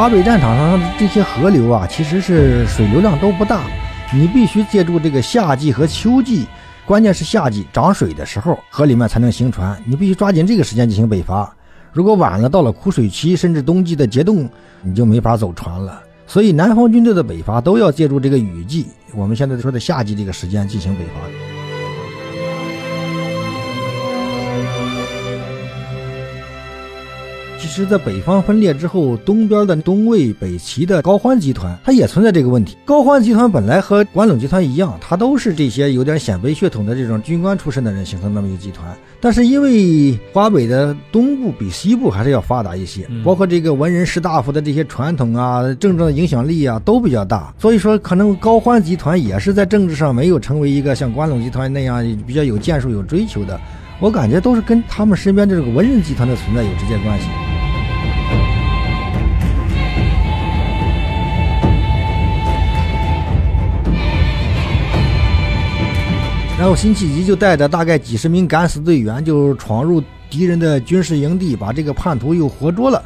华北战场上这些河流啊，其实是水流量都不大，你必须借助这个夏季和秋季，关键是夏季涨水的时候，河里面才能行船。你必须抓紧这个时间进行北伐，如果晚了，到了枯水期，甚至冬季的结冻，你就没法走船了。所以，南方军队的北伐都要借助这个雨季，我们现在说的夏季这个时间进行北伐。其实，在北方分裂之后，东边的东魏、北齐的高欢集团，它也存在这个问题。高欢集团本来和关陇集团一样，它都是这些有点鲜卑血统的这种军官出身的人形成那么一个集团。但是因为华北的东部比西部还是要发达一些，包括这个文人士大夫的这些传统啊、政治的影响力啊都比较大，所以说可能高欢集团也是在政治上没有成为一个像关陇集团那样比较有建树、有追求的。我感觉都是跟他们身边这个文人集团的存在有直接关系。然后辛弃疾就带着大概几十名敢死队员，就闯入敌人的军事营地，把这个叛徒又活捉了。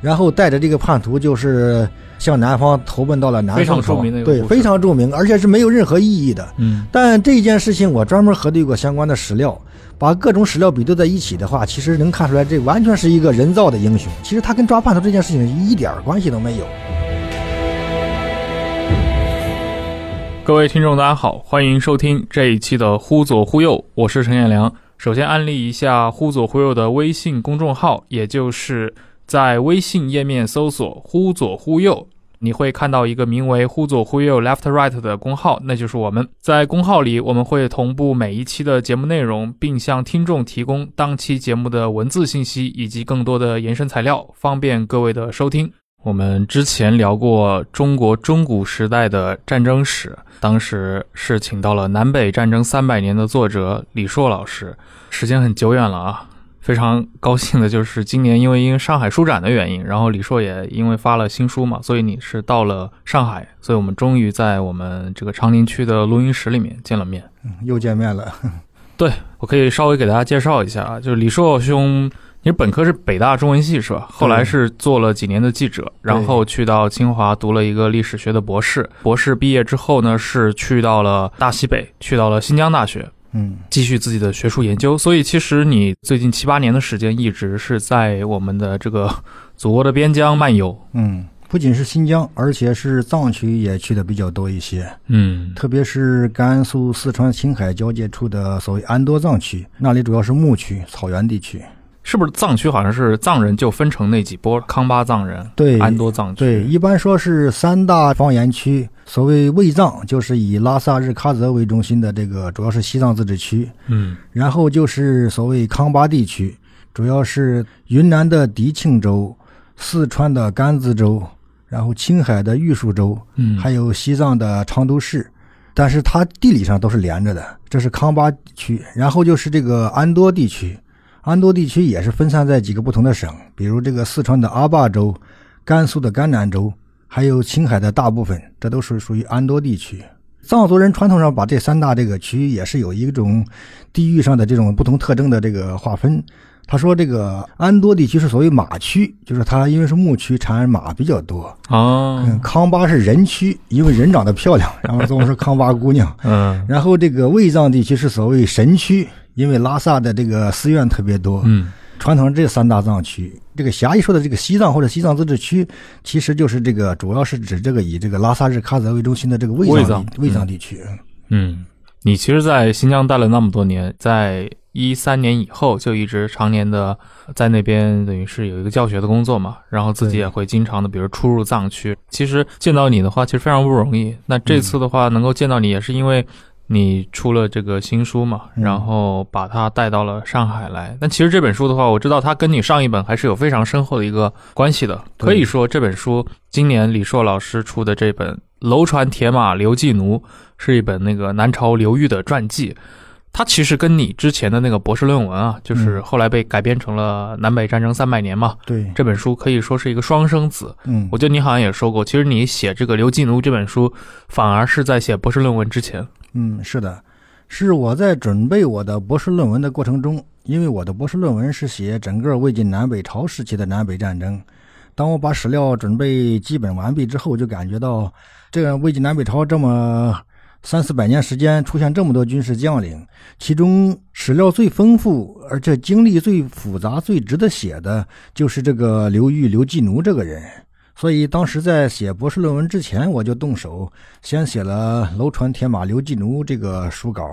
然后带着这个叛徒，就是向南方投奔到了南方。非常著名的对，非常著名，而且是没有任何意义的。嗯。但这件事情我专门核对过相关的史料，把各种史料比对在一起的话，其实能看出来，这完全是一个人造的英雄。其实他跟抓叛徒这件事情一点关系都没有。各位听众，大家好，欢迎收听这一期的《忽左忽右》，我是陈彦良。首先安利一下《忽左忽右》的微信公众号，也就是在微信页面搜索“忽左忽右”，你会看到一个名为“忽左忽右 Left Right” 的公号，那就是我们。在公号里，我们会同步每一期的节目内容，并向听众提供当期节目的文字信息以及更多的延伸材料，方便各位的收听。我们之前聊过中国中古时代的战争史，当时是请到了《南北战争三百年》的作者李硕老师，时间很久远了啊。非常高兴的就是今年因为因为上海书展的原因，然后李硕也因为发了新书嘛，所以你是到了上海，所以我们终于在我们这个长宁区的录音室里面见了面，嗯又见面了。对我可以稍微给大家介绍一下啊，就是李硕兄。你本科是北大中文系是吧？后来是做了几年的记者，然后去到清华读了一个历史学的博士。博士毕业之后呢，是去到了大西北，去到了新疆大学，嗯，继续自己的学术研究。所以其实你最近七八年的时间一直是在我们的这个祖国的边疆漫游。嗯，不仅是新疆，而且是藏区也去的比较多一些。嗯，特别是甘肃、四川、青海交界处的所谓安多藏区，那里主要是牧区、草原地区。是不是藏区好像是藏人就分成那几波？康巴藏人，对，安多藏区，对，一般说是三大方言区。所谓卫藏，就是以拉萨日喀则为中心的这个，主要是西藏自治区。嗯，然后就是所谓康巴地区，主要是云南的迪庆州、四川的甘孜州，然后青海的玉树州，嗯，还有西藏的昌都市。但是它地理上都是连着的，这是康巴区。然后就是这个安多地区。安多地区也是分散在几个不同的省，比如这个四川的阿坝州、甘肃的甘南州，还有青海的大部分，这都是属于安多地区。藏族人传统上把这三大这个区域也是有一种地域上的这种不同特征的这个划分。他说这个安多地区是所谓马区，就是它因为是牧区，产马比较多。哦，康巴是人区，因为人长得漂亮，然后总是康巴姑娘。嗯，然后这个卫藏地区是所谓神区。因为拉萨的这个寺院特别多，嗯，传统这三大藏区，这个狭义说的这个西藏或者西藏自治区，其实就是这个主要是指这个以这个拉萨日喀则为中心的这个卫藏卫藏地卫藏地区。嗯，你其实，在新疆待了那么多年，在一三年以后就一直常年的在那边，等于是有一个教学的工作嘛，然后自己也会经常的，比如出入藏区。其实见到你的话，其实非常不容易。那这次的话，能够见到你，也是因为你出了这个新书嘛，嗯然后把它带到了上海来。但其实这本书的话，我知道它跟你上一本还是有非常深厚的一个关系的。可以说这本书今年李硕老师出的这本《楼船铁马刘季奴》是一本那个南朝刘裕的传记。它其实跟你之前的那个博士论文啊，就是嗯后来被改编成了《南北战争三百年》嘛，对，这本书可以说是一个双生子。嗯我，觉得你好像也说过，其实你写这个刘季奴这本书，反而是在写博士论文之前。嗯，是的，是我在准备我的博士论文的过程中，因为我的博士论文是写整个魏晋南北朝时期的南北战争。当我把史料准备基本完毕之后，就感觉到这个魏晋南北朝这么三四百年时间出现这么多军事将领，其中史料最丰富，而且经历最复杂、最值得写的就是这个刘裕、刘季奴这个人。所以当时在写博士论文之前，我就动手先写了《楼船铁马刘季奴》这个书稿。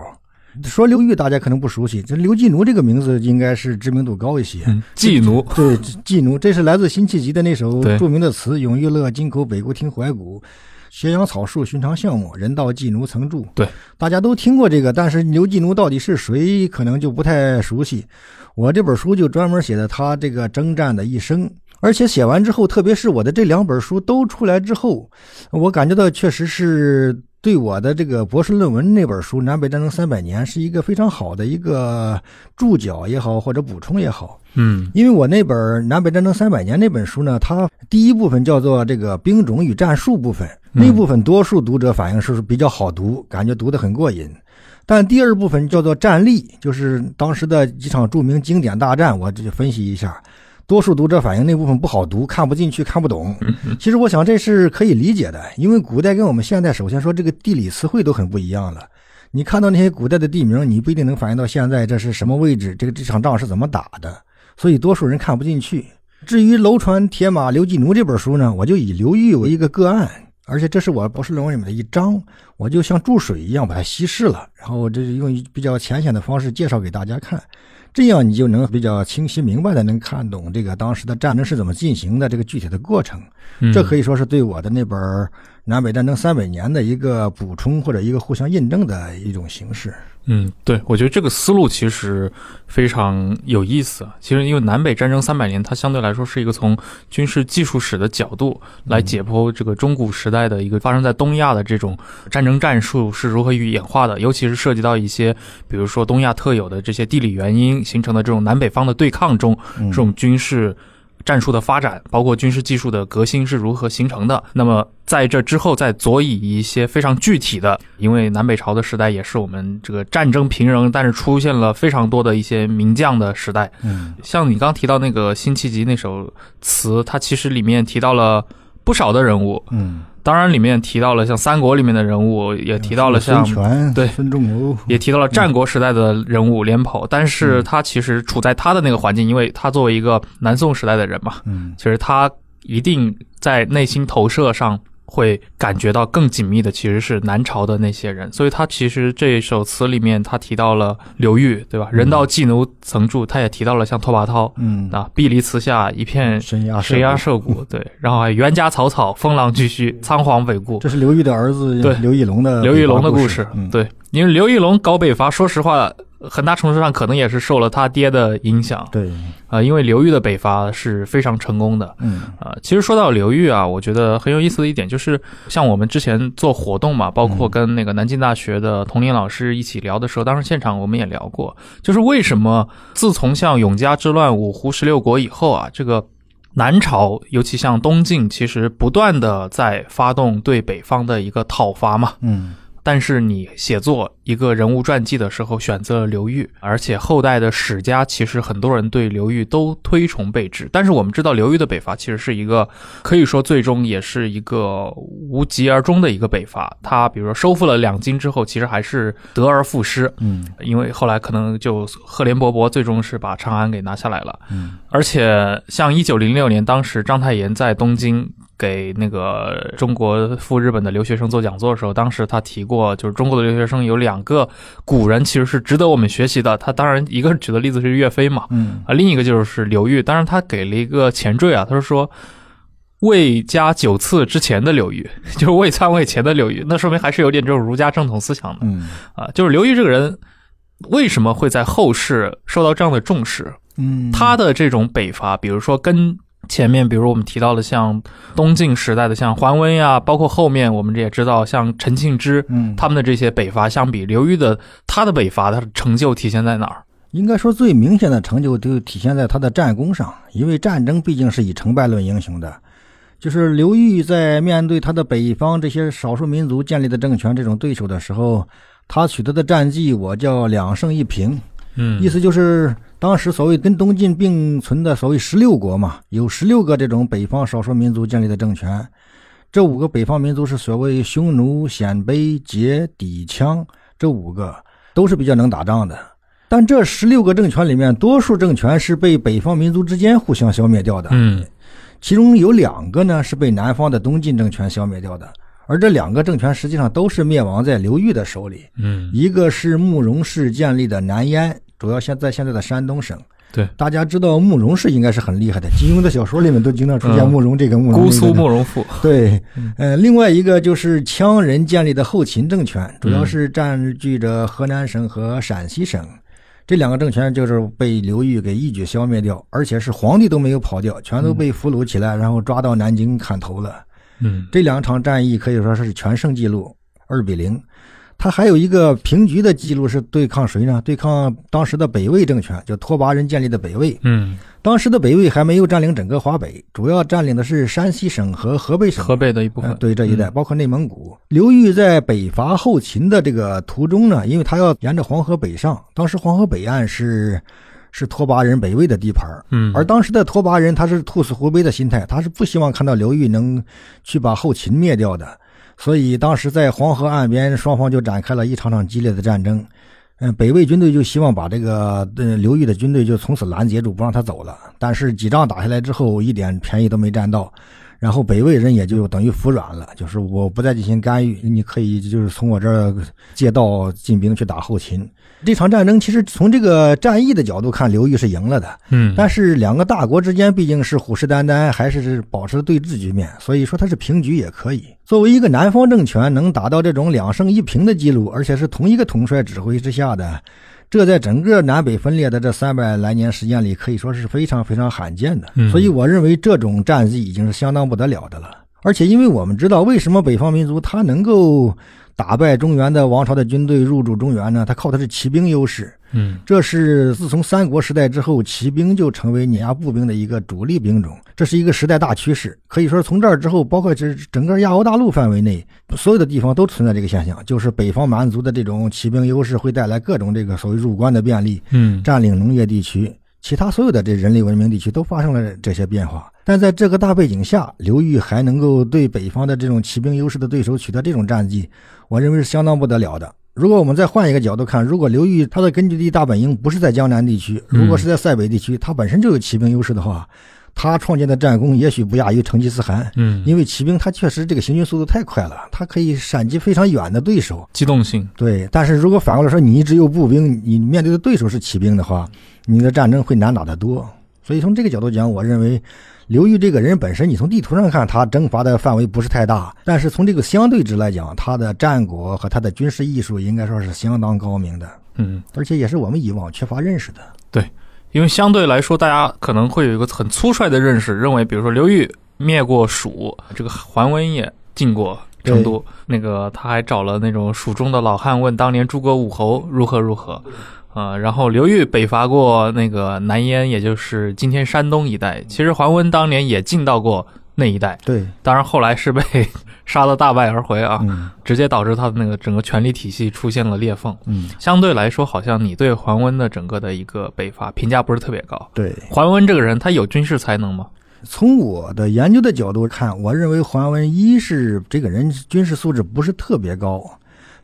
说刘裕，大家可能不熟悉，这刘季奴这个名字应该是知名度高一些。嗯，季奴，对，季奴，这是来自辛弃疾的那首著名的词：“永乐乐，金口北固听怀古，斜阳草树寻常巷陌，人道寄奴曾住。”对，大家都听过这个，但是刘季奴到底是谁，可能就不太熟悉。我这本书就专门写的他这个征战的一生，而且写完之后，特别是我的这两本书都出来之后，我感觉到确实是对我的这个博士论文那本书《南北战争三百年》是一个非常好的一个注脚也好，或者补充也好。嗯因为我那本《南北战争三百年》那本书呢，它第一部分叫做这个兵种与战术部分，嗯那部分多数读者反映是比较好读，感觉读得很过瘾。但第二部分叫做战例，就是当时的几场著名经典大战，我这就分析一下。多数读者反映那部分不好读，看不进去，看不懂。其实我想这是可以理解的，因为古代跟我们现代，首先说这个地理词汇都很不一样了。你看到那些古代的地名，你不一定能反映到现在这是什么位置，这个这场仗是怎么打的，所以多数人看不进去。至于《楼船铁马刘季奴》这本书呢，我就以刘裕为一个个案，而且这是我博士论文里面的一章，我就像注水一样把它稀释了，然后这是用比较浅显的方式介绍给大家看，这样你就能比较清晰明白的能看懂这个当时的战争是怎么进行的这个具体的过程。嗯，这可以说是对我的那本《南北战争三百年》的一个补充或者一个互相印证的一种形式。嗯，对，我觉得这个思路其实非常有意思。啊其实，因为南北战争三百年，它相对来说是一个从军事技术史的角度来解剖这个中古时代的一个发生在东亚的这种战争战术是如何与演化的，尤其是涉及到一些，比如说东亚特有的这些地理原因形成的这种南北方的对抗中，嗯这种军事战术的发展，包括军事技术的革新是如何形成的。那么在这之后，再佐以一些非常具体的，因为南北朝的时代也是我们这个战争平仍，但是出现了非常多的一些名将的时代。嗯像你刚提到那个辛弃疾那首词，它其实里面提到了不少的人物，嗯，当然里面提到了像三国里面的人物，也提到了像权、对孙仲谋，也提到了战国时代的人物廉颇，但是嗯他其实处在他的那个环境，因为他作为一个南宋时代的人嘛，嗯。其实他一定在内心投射上会感觉到更紧密的其实是南朝的那些人，所以他其实这首词里面他提到了刘裕，对吧？人道季奴曾住，他也提到了像拓跋焘嗯，啊，碧离词下一片神鸦谁呀社，涉谷，对，然后还有袁家草草，风浪俱虚，仓皇北顾，这是刘裕的儿子对。刘义隆的刘义隆的故故事，嗯，对，因为刘义隆搞北伐，说实话，很大程度上可能也是受了他爹的影响。对，啊、因为刘裕的北伐是非常成功的嗯。啊、其实说到刘裕啊，我觉得很有意思的一点就是，像我们之前做活动嘛，包括嗯。跟那个南京大学的童林老师一起聊的时候，当时现场我们也聊过，就是为什么自从像永嘉之乱、五胡十六国以后啊，这个。南朝，尤其像东晋，其实不断的在发动对北方的一个讨伐嘛，嗯但是你写作一个人物传记的时候选择了刘裕，而且后代的史家其实很多人对刘裕都推崇备至。但是我们知道刘裕的北伐其实是一个可以说最终也是一个无疾而终的一个北伐。他比如说收复了两京之后，其实还是得而复失，嗯因为后来可能就赫连勃勃最终是把长安给拿下来了。嗯而且像一九零六年，当时章太炎在东京给那个中国赴日本的留学生做讲座的时候，当时他提过，就是中国的留学生有两个古人其实是值得我们学习的。他当然一个举的例子是岳飞嘛，嗯啊，另一个就是刘裕。当然他给了一个前缀啊，他是说。魏加九次之前的刘裕，就是魏篡位前的刘裕，那说明还是有点这种儒家正统思想的嗯啊。就是刘裕这个人，为什么会在后世受到这样的重视？嗯，他的这种北伐，比如说跟前面，比如我们提到的像东晋时代的像桓温呀，包括后面我们也知道像陈庆之嗯，他们的这些北伐相比，刘裕的他的北伐他的成就体现在哪儿？应该说最明显的成就就体现在他的战功上，因为战争毕竟是以成败论英雄的。就是刘裕在面对他的北方这些少数民族建立的政权这种对手的时候，他取得的战绩我叫两胜一平，嗯意思就是当时所谓跟东晋并存的所谓十六国嘛，有十六个这种北方少数民族建立的政权，这五个北方民族是所谓匈奴、鲜卑、羯、氐、羌，这五个都是比较能打仗的。但这十六个政权里面，多数政权是被北方民族之间互相消灭掉的。嗯其中有两个呢是被南方的东晋政权消灭掉的，而这两个政权实际上都是灭亡在刘裕的手里。嗯一个是慕容氏建立的南燕，主要现在现在的山东省。对，大家知道慕容氏应该是很厉害的，金庸的小说里面都经常出现嗯慕容这个慕容、姑苏慕容复，对嗯，呃，另外一个就是羌人建立的后秦政权，主要是占据着河南省和陕西省。这两个政权就是被刘裕给一举消灭掉，而且是皇帝都没有跑掉，全都被俘虏起来，然后抓到南京砍头了。嗯这两场战役可以说是全胜记录，二比零。他还有一个平局的记录是对抗谁呢？对抗当时的北魏政权，就拓跋人建立的北魏。嗯，当时的北魏还没有占领整个华北，主要占领的是山西省和河北省。河北的一部分呃，对这一带，嗯包括内蒙古。刘裕在北伐后秦的这个途中呢，因为他要沿着黄河北上，当时黄河北岸是是拓跋人北魏的地盘嗯，而当时的拓跋人他是兔死狐悲的心态，他是不希望看到刘裕能去把后秦灭掉的，所以当时在黄河岸边，双方就展开了一场场激烈的战争。嗯，北魏军队就希望把这个呃刘裕的军队就从此拦截住，不让他走了。但是几仗打下来之后，一点便宜都没占到，然后北魏人也就等于服软了，就是我不再进行干预，你可以就是从我这儿借道进兵去打后秦。这场战争其实从这个战役的角度看，刘裕是赢了的。嗯，但是两个大国之间毕竟是虎视眈眈，还是保持对峙局面，所以说它是平局也可以。作为一个南方政权能达到这种两胜一平的记录，而且是同一个统帅指挥之下的，这在整个南北分裂的这三百来年时间里，可以说是非常非常罕见的。嗯所以我认为这种战绩已经是相当不得了的了。而且因为我们知道为什么北方民族他能够打败中原的王朝的军队入主中原呢？他靠的是骑兵优势。嗯这是自从三国时代之后，骑兵就成为碾压步兵的一个主力兵种，这是一个时代大趋势。可以说，从这儿之后，包括这整个亚欧大陆范围内，所有的地方都存在这个现象，就是北方蛮族的这种骑兵优势会带来各种这个所谓入关的便利，嗯占领农业地区，其他所有的这人类文明地区都发生了这些变化。但在这个大背景下，刘裕还能够对北方的这种骑兵优势的对手取得这种战绩，我认为是相当不得了的。如果我们再换一个角度看，如果刘裕他的根据地大本营不是在江南地区，如果是在塞北地区，他本身就有骑兵优势的话，他创建的战功也许不亚于成吉思汗。嗯，因为骑兵他确实这个行军速度太快了，他可以闪击非常远的对手。机动性，对，但是如果反过来说，你只有步兵，你面对的对手是骑兵的话，你的战争会难打得多。所以从这个角度讲，我认为刘裕这个人本身，你从地图上看，他征伐的范围不是太大，但是从这个相对值来讲，他的战果和他的军事艺术应该说是相当高明的，嗯。而且也是我们以往缺乏认识的。对因为相对来说，大家可能会有一个很粗率的认识，认为比如说刘裕灭过蜀，这个桓温也进过成都，那个他还找了那种蜀中的老汉问当年诸葛武侯如何如何，呃，然后刘裕北伐过那个南燕，也就是今天山东一带。其实桓温当年也进到过那一带。对，当然后来是被 杀得大败而回啊，嗯直接导致他的那个整个权力体系出现了裂缝。嗯，相对来说，好像你对桓温的整个的一个北伐评价不是特别高。对。桓温这个人，他有军事才能吗？从我的研究的角度看，我认为桓温一是这个人军事素质不是特别高，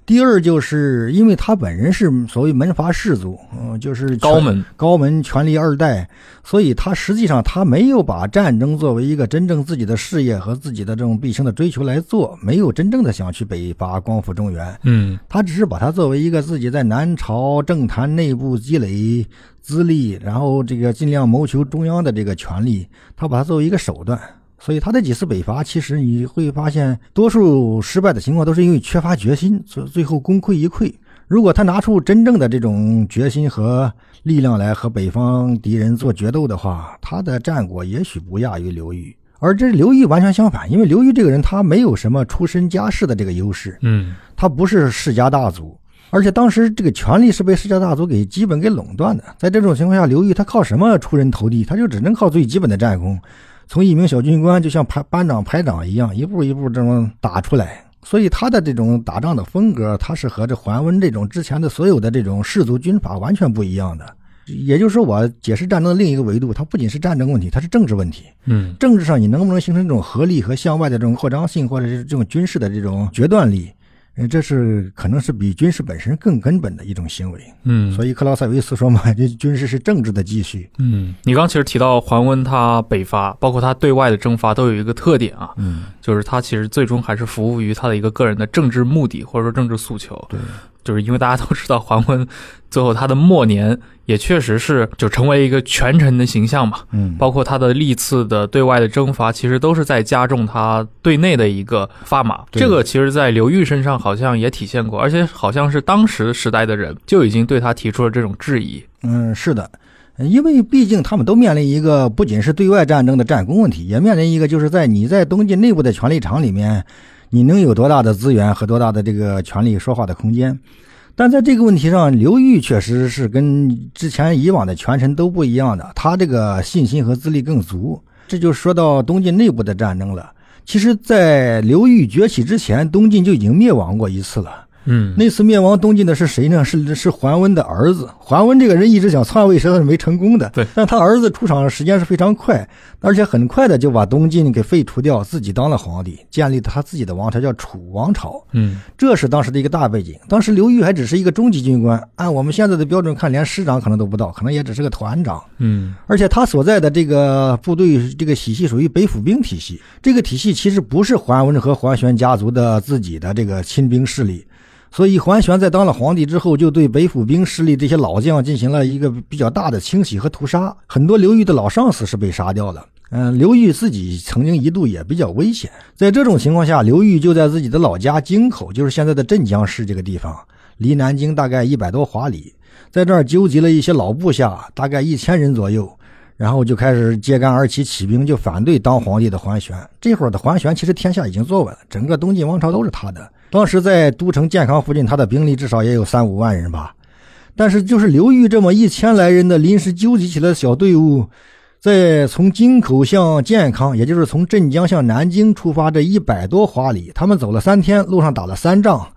第二就是因为他本人是所谓门阀士族，嗯，就是高门，高门权力二代，所以他实际上他没有把战争作为一个真正自己的事业和自己的这种毕生的追求来做，没有真正的想去北伐光复中原，嗯。他只是把它作为一个自己在南朝政坛内部积累资历，然后这个尽量谋求中央的这个权利，他把它作为一个手段。所以他的几次北伐，其实你会发现，多数失败的情况都是因为缺乏决心，最最后功亏一篑。如果他拿出真正的这种决心和力量来和北方敌人做决斗的话，他的战果也许不亚于刘裕。而这刘裕完全相反，因为刘裕这个人他没有什么出身家世的这个优势，嗯他不是世家大族，而且当时这个权力是被世家大族给基本给垄断的。在这种情况下，刘裕他靠什么出人头地？他就只能靠最基本的战功，从一名小军官就像排班长、排长一样，一步一步这么打出来。所以他的这种打仗的风格，他是和这桓温这种之前的所有的这种氏族军阀完全不一样的。也就是说，我解释战争的另一个维度，它不仅是战争问题，它是政治问题。嗯政治上你能不能形成这种合力和向外的这种扩张性，或者是这种军事的这种决断力？呃，这是可能是比军事本身更根本的一种行为。嗯，所以克劳塞维斯说嘛，这军事是政治的继续。嗯，你刚其实提到桓温他北伐，包括他对外的征伐，都有一个特点啊，嗯，就是他其实最终还是服务于他的一个个人的政治目的或者说政治诉求。对，就是因为大家都知道桓温最后他的末年也确实是就成为一个权臣的形象嘛，嗯，包括他的历次的对外的征伐，其实都是在加重他对内的一个发马。对这个其实，在刘裕身上好像也体现过，而且好像是当时时代的人就已经对他提出了这种质疑。嗯，是的，因为毕竟他们都面临一个不仅是对外战争的战功问题，也面临一个就是在你在东晋内部的权力场里面，你能有多大的资源和多大的这个权力说话的空间。但在这个问题上，刘裕确实是跟之前以往的权臣都不一样的，他这个信心和资历更足。这就说到东晋内部的战争了。其实，在刘裕崛起之前，东晋就已经灭亡过一次了。嗯那次灭亡东晋的是谁呢？是是桓温的儿子。桓温这个人一直想篡位，实际上是没成功的。对但他儿子出场的时间是非常快，而且很快的就把东晋给废除掉，自己当了皇帝，建立了他自己的王朝，叫楚王朝。嗯这是当时的一个大背景。当时刘裕还只是一个中级军官，按我们现在的标准看，连师长可能都不到，可能也只是个团长。嗯而且他所在的这个部队，这个体系属于北府兵体系。这个体系其实不是桓温和桓玄家族的自己的这个亲兵势力，所以桓玄在当了皇帝之后，就对北府兵势力这些老将进行了一个比较大的清洗和屠杀。很多刘裕的老上司是被杀掉了。嗯，刘裕自己曾经一度也比较危险。在这种情况下，刘裕就在自己的老家京口，就是现在的镇江市这个地方，离南京大概一百多华里，在这儿纠集了一些老部下，大概一千人左右。然后就开始揭竿而起，起兵就反对当皇帝的桓玄。这会儿的桓玄其实天下已经坐稳了，整个东晋王朝都是他的。当时在都城建康附近，他的兵力至少也有三五万人吧。但是就是刘裕这么一千来人的临时纠集起来的小队伍，在从京口向建康，也就是从镇江向南京出发这一百多华里，他们走了三天，路上打了三仗，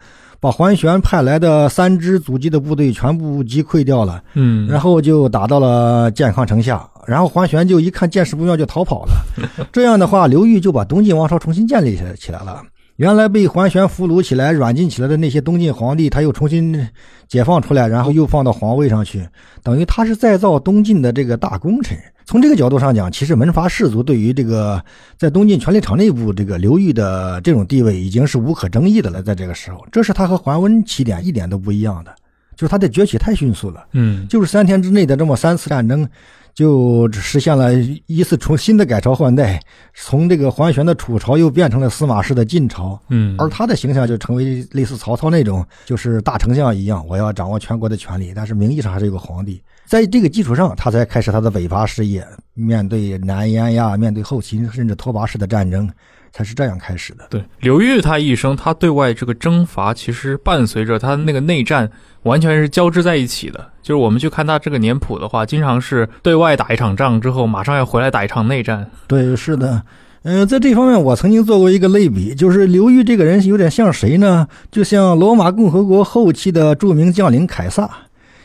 把桓玄派来的三支阻击的部队全部击溃掉了。嗯，然后就打到了建康城下，然后桓玄就一看见势不妙就逃跑了。这样的话，刘裕就把东晋王朝重新建立起来起来了。原来被桓玄俘虏起来、软禁起来的那些东晋皇帝，他又重新解放出来，然后又放到皇位上去，等于他是再造东晋的这个大功臣。从这个角度上讲，其实门阀士族对于这个在东晋权力场内部这个刘裕的这种地位已经是无可争议的了。在这个时候，这是他和桓温起点一点都不一样的，就是他的崛起太迅速了。嗯就是三天之内的这么三次战争，就实现了一次重新的改朝换代，从这个桓玄的楚朝又变成了司马氏的晋朝，嗯，而他的形象就成为类似曹操那种，就是大丞相一样，我要掌握全国的权力，但是名义上还是有个皇帝。在这个基础上，他才开始他的北伐事业，面对南燕呀，面对后秦甚至拓跋氏的战争，才是这样开始的。对，刘裕他一生，他对外这个征伐，其实伴随着他那个内战，完全是交织在一起的。就是我们去看他这个年谱的话，经常是对外打一场仗之后，马上要回来打一场内战。对，是的，嗯、在这方面我曾经做过一个类比，就是刘裕这个人有点像谁呢？就像罗马共和国后期的著名将领凯撒。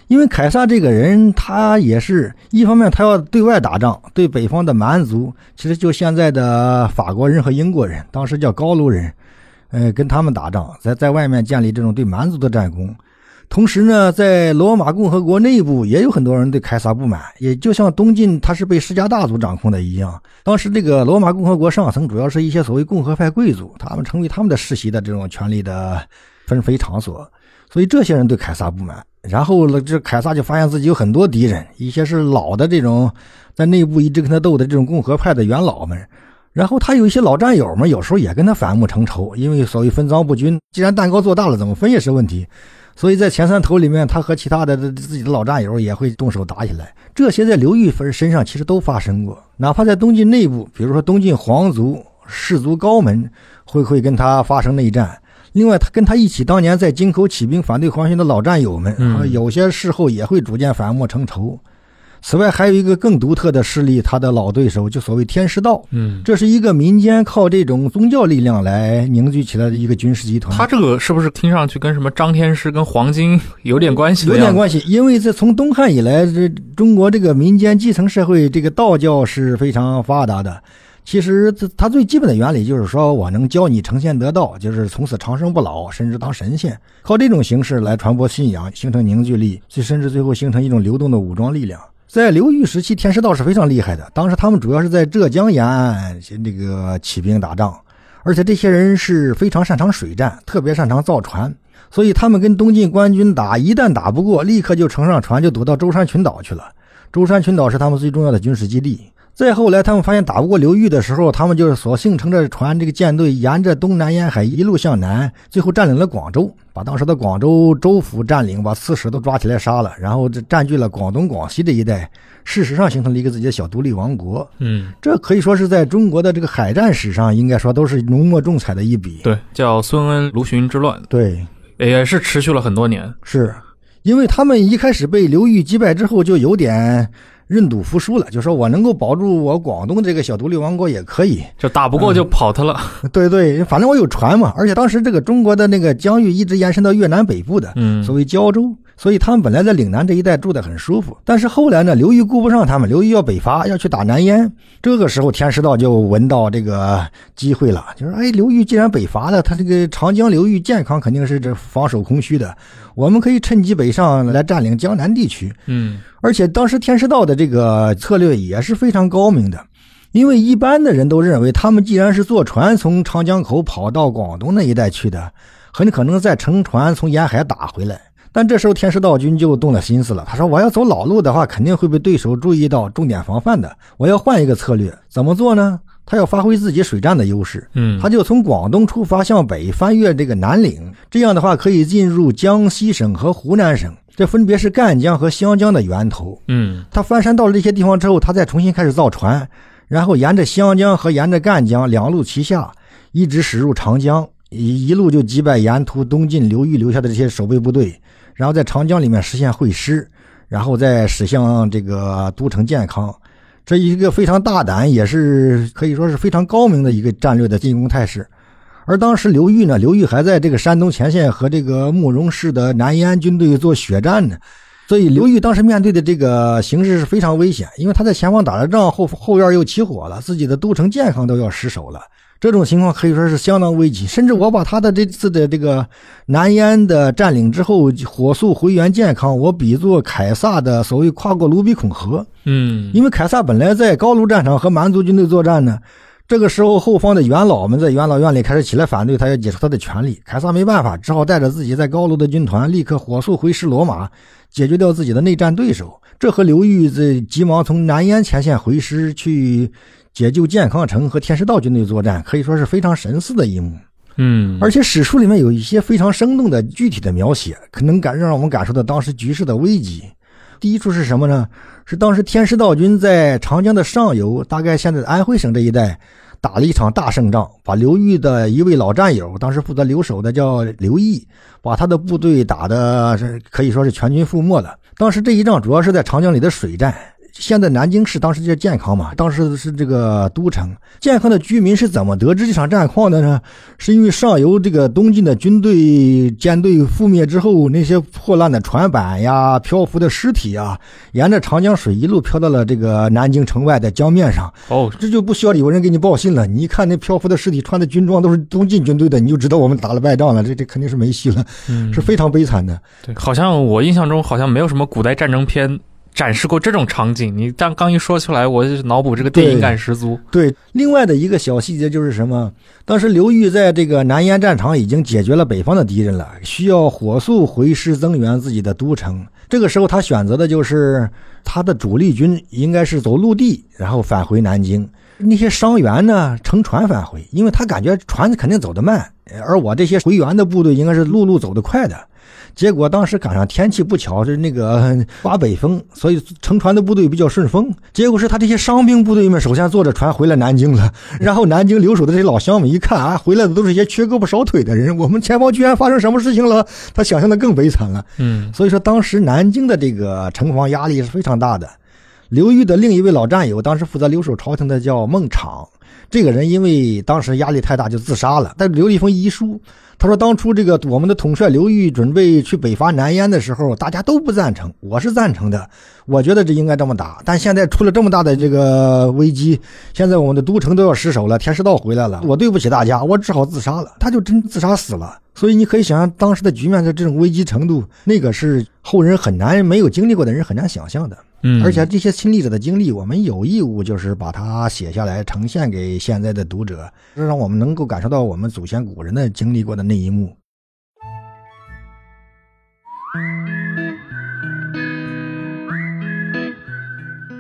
因为凯撒这个人，他也是一方面他要对外打仗，对北方的蛮族，其实就现在的法国人和英国人，当时叫高卢人，呃，跟他们打仗，在在外面建立这种对蛮族的战功。同时呢，在罗马共和国内部也有很多人对凯撒不满，也就像东晋他是被世家大族掌控的一样。当时这个罗马共和国上层主要是一些所谓共和派贵族，他们成为他们的世袭的这种权力的分肥场所，所以这些人对凯撒不满。然后呢，这凯撒就发现自己有很多敌人，一些是老的这种在内部一直跟他斗的这种共和派的元老们。然后他有一些老战友们，有时候也跟他反目成仇，因为所谓分赃不均，既然蛋糕做大了，怎么分也是问题。所以在前三头里面，他和其他的自己的老战友也会动手打起来。这些在刘玉芬身上其实都发生过，哪怕在东晋内部，比如说东晋皇族士族高门会会跟他发生内战。另外，他跟他一起当年在京口起兵反对皇兄的老战友们，嗯有些事后也会逐渐反目成仇。此外，还有一个更独特的势力，他的老对手就所谓天师道，嗯，这是一个民间靠这种宗教力量来凝聚起来的一个军事集团。他这个是不是听上去跟什么张天师跟黄巾有点关系？有点关系，因为这从东汉以来，这中国这个民间基层社会，这个道教是非常发达的。其实这它最基本的原理就是说，我能教你成仙得道，就是从此长生不老，甚至当神仙，靠这种形式来传播信仰，形成凝聚力，甚至最后形成一种流动的武装力量。在刘裕时期，天师道是非常厉害的。当时他们主要是在浙江沿岸那个起兵打仗，而且这些人是非常擅长水战，特别擅长造船。所以他们跟东晋官军打，一旦打不过，立刻就乘上船就躲到舟山群岛去了。舟山群岛是他们最重要的军事基地。再后来，他们发现打不过刘裕的时候，他们就是索性乘着船，这个舰队沿着东南沿海一路向南，最后占领了广州，把当时的广州州府占领，把刺史都抓起来杀了，然后这占据了广东、广西这一带，事实上形成了一个自己的小独立王国。嗯，这可以说是在中国的这个海战史上，应该说都是浓墨重彩的一笔。对，叫孙恩卢循之乱，对，也是持续了很多年。是因为他们一开始被刘裕击败之后，就有点认赌服输了，就说我能够保住我广东这个小独立王国也可以。就打不过就跑他了。对对，反正我有船嘛，而且当时这个中国的那个疆域一直延伸到越南北部的，嗯所谓胶州，所以他们本来在岭南这一带住得很舒服。但是后来呢，刘裕顾不上他们，刘裕要北伐，要去打南燕。这个时候，天师道就闻到这个机会了，就是哎，刘裕既然北伐了，他这个长江流域健康肯定是这防守空虚的，我们可以趁机北上来占领江南地区。嗯而且当时天师道的这个策略也是非常高明的，因为一般的人都认为，他们既然是坐船从长江口跑到广东那一带去的，很可能再乘船从沿海打回来。但这时候天师道军就动了心思了，他说：“我要走老路的话，肯定会被对手注意到，重点防范的。我要换一个策略，怎么做呢？他要发挥自己水战的优势。”嗯，他就从广东出发向北翻越这个南岭，这样的话可以进入江西省和湖南省，这分别是赣江和湘江的源头。嗯他翻山到了这些地方之后，他再重新开始造船，然后沿着湘江和沿着赣江两路齐下，一直驶入长江，一一路就击败沿途东晋流域留下的这些守备部队，然后在长江里面实现会师，然后再驶向这个都城建康。这一个非常大胆，也是可以说是非常高明的一个战略的进攻态势。而当时刘裕呢，刘裕还在这个山东前线和这个慕容氏的南燕军队做血战呢，所以刘裕当时面对的这个形势是非常危险，因为他在前方打了仗，后后院又起火了，自己的都城健康都要失守了。这种情况可以说是相当危急，甚至我把他的这次的这个南燕的占领之后，火速回援健康，我比作凯撒的所谓跨过卢比孔河，嗯，因为凯撒本来在高卢战场和蛮族军队作战呢，这个时候后方的元老们在元老院里开始起来反对他，要解除他的权利。凯撒没办法，只好带着自己在高卢的军团立刻火速回师罗马，解决掉自己的内战对手。这和刘裕在急忙从南燕前线回师去解救健康城和天师道军队作战，可以说是非常神似的一幕。嗯，而且史书里面有一些非常生动的具体的描写，可能感让我们感受到当时局势的危机。第一处是什么呢？是当时天师道军在长江的上游，大概现在的安徽省这一带，打了一场大胜仗，把刘裕的一位老战友，当时负责留守的叫刘毅，把他的部队打的是可以说是全军覆没了。当时这一仗主要是在长江里的水战，现在南京市当时叫健康嘛，当时是这个都城。健康的居民是怎么得知这场战况的呢？是因为上游这个东晋的军队舰队覆灭之后，那些破烂的船板呀、漂浮的尸体啊，沿着长江水一路漂到了这个南京城外的江面上。哦，这就不需要有人给你报信了，你一看那漂浮的尸体，穿的军装都是东晋军队的，你就知道我们打了败仗了，这这肯定是没戏了，嗯是非常悲惨的。对，好像我印象中好像没有什么古代战争片展示过这种场景。你但刚一说出来，我就脑补这个电影感十足。对，另外的一个小细节就是什么？当时刘裕在这个南燕战场已经解决了北方的敌人了，需要火速回师增援自己的都城。这个时候，他选择的就是他的主力军应该是走陆地，然后返回南京。那些伤员呢，乘船返回，因为他感觉船肯定走得慢，而我这些回援的部队应该是陆路走得快的。结果当时赶上天气不巧，是那个 刮北风，所以乘船的部队比较顺风。结果是他这些伤兵部队们首先坐着船回了南京了，然后南京留守的这些老乡们一看啊，回来的都是一些缺胳膊少腿的人，我们前方居然发生什么事情了？他想象的更悲惨了。嗯所以说，当时南京的这个城防压力是非常大的。刘裕的另一位老战友，当时负责留守朝廷的叫孟昶，这个人因为当时压力太大就自杀了。但留了一封遗书，他说当初这个我们的统帅刘裕准备去北伐南燕的时候，大家都不赞成，我是赞成的，我觉得这应该这么打。但现在出了这么大的这个危机，现在我们的都城都要失守了，田师道回来了，我对不起大家，我只好自杀了。他就真自杀死了。所以你可以想象当时的局面的这种危机程度，那个是后人很难没有经历过的人很难想象的。嗯，而且这些亲历者的经历，我们有义务就是把它写下来，呈现给现在的读者，让我们能够感受到我们祖先古人的经历过的那一幕。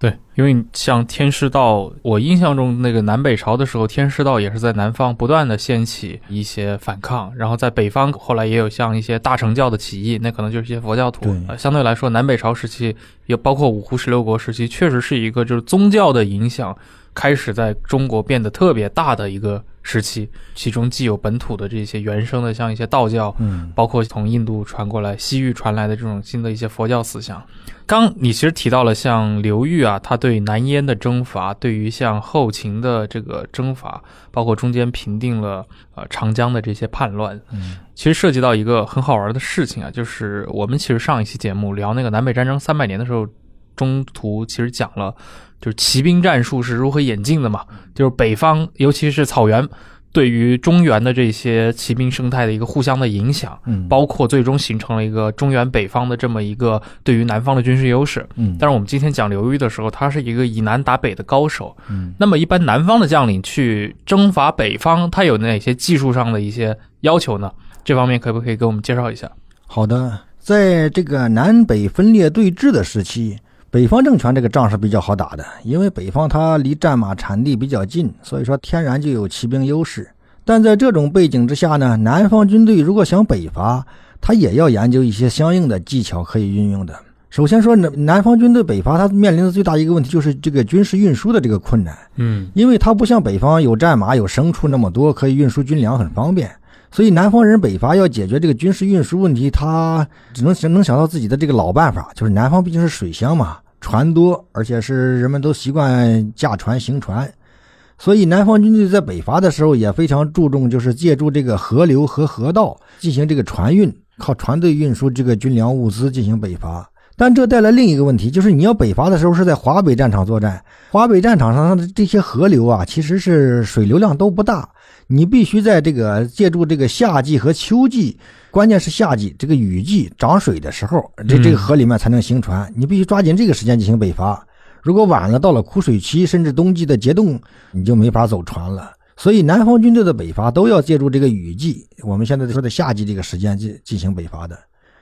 对，因为像天师道，我印象中那个南北朝的时候，天师道也是在南方不断的掀起一些反抗，然后在北方后来也有像一些大乘教的起义，那可能就是一些佛教徒。对呃，相对来说，南北朝时期，也包括五胡十六国时期，确实是一个就是宗教的影响开始在中国变得特别大的一个时期，其中既有本土的这些原生的，像一些道教，嗯，包括从印度传过来、西域传来的这种新的一些佛教思想。刚你其实提到了像刘裕啊，他对南燕的征伐，对于像后秦的这个征伐，包括中间平定了呃长江的这些叛乱，嗯，其实涉及到一个很好玩的事情啊，就是我们其实上一期节目聊那个南北战争三百年的时候，中途其实讲了，就是骑兵战术是如何演进的嘛，就是北方尤其是草原。对于中原的这些骑兵生态的一个互相的影响，嗯，包括最终形成了一个中原北方的这么一个对于南方的军事优势。嗯，但是我们今天讲刘裕的时候，他是一个以南打北的高手。嗯，那么一般南方的将领去征伐北方，他有哪些技术上的一些要求呢？这方面可不可以给我们介绍一下？好的，在这个南北分裂对峙的时期，北方政权这个仗是比较好打的，因为北方它离战马产地比较近，所以说天然就有骑兵优势。但在这种背景之下呢，南方军队如果想北伐，他也要研究一些相应的技巧可以运用的。首先说，南南方军队北伐，它面临的最大一个问题就是这个军事运输的这个困难。嗯因为它不像北方有战马、有牲畜那么多，可以运输军粮很方便，所以南方人北伐要解决这个军事运输问题，他只能想能想到自己的这个老办法，就是南方毕竟是水乡嘛，船多，而且是人们都习惯驾船行船，所以南方军队在北伐的时候也非常注重，就是借助这个河流和河道进行这个船运，靠船队运输这个军粮物资进行北伐。但这带来另一个问题，就是你要北伐的时候是在华北战场作战，华北战场上的这些河流啊，其实是水流量都不大，你必须在这个借助这个夏季和秋季，关键是夏季这个雨季涨水的时候，这这个河里面才能行船，你必须抓紧这个时间进行北伐。如果晚了，到了枯水期，甚至冬季的结冻，你就没法走船了。所以南方军队的北伐都要借助这个雨季，我们现在说的夏季这个时间进进行北伐的。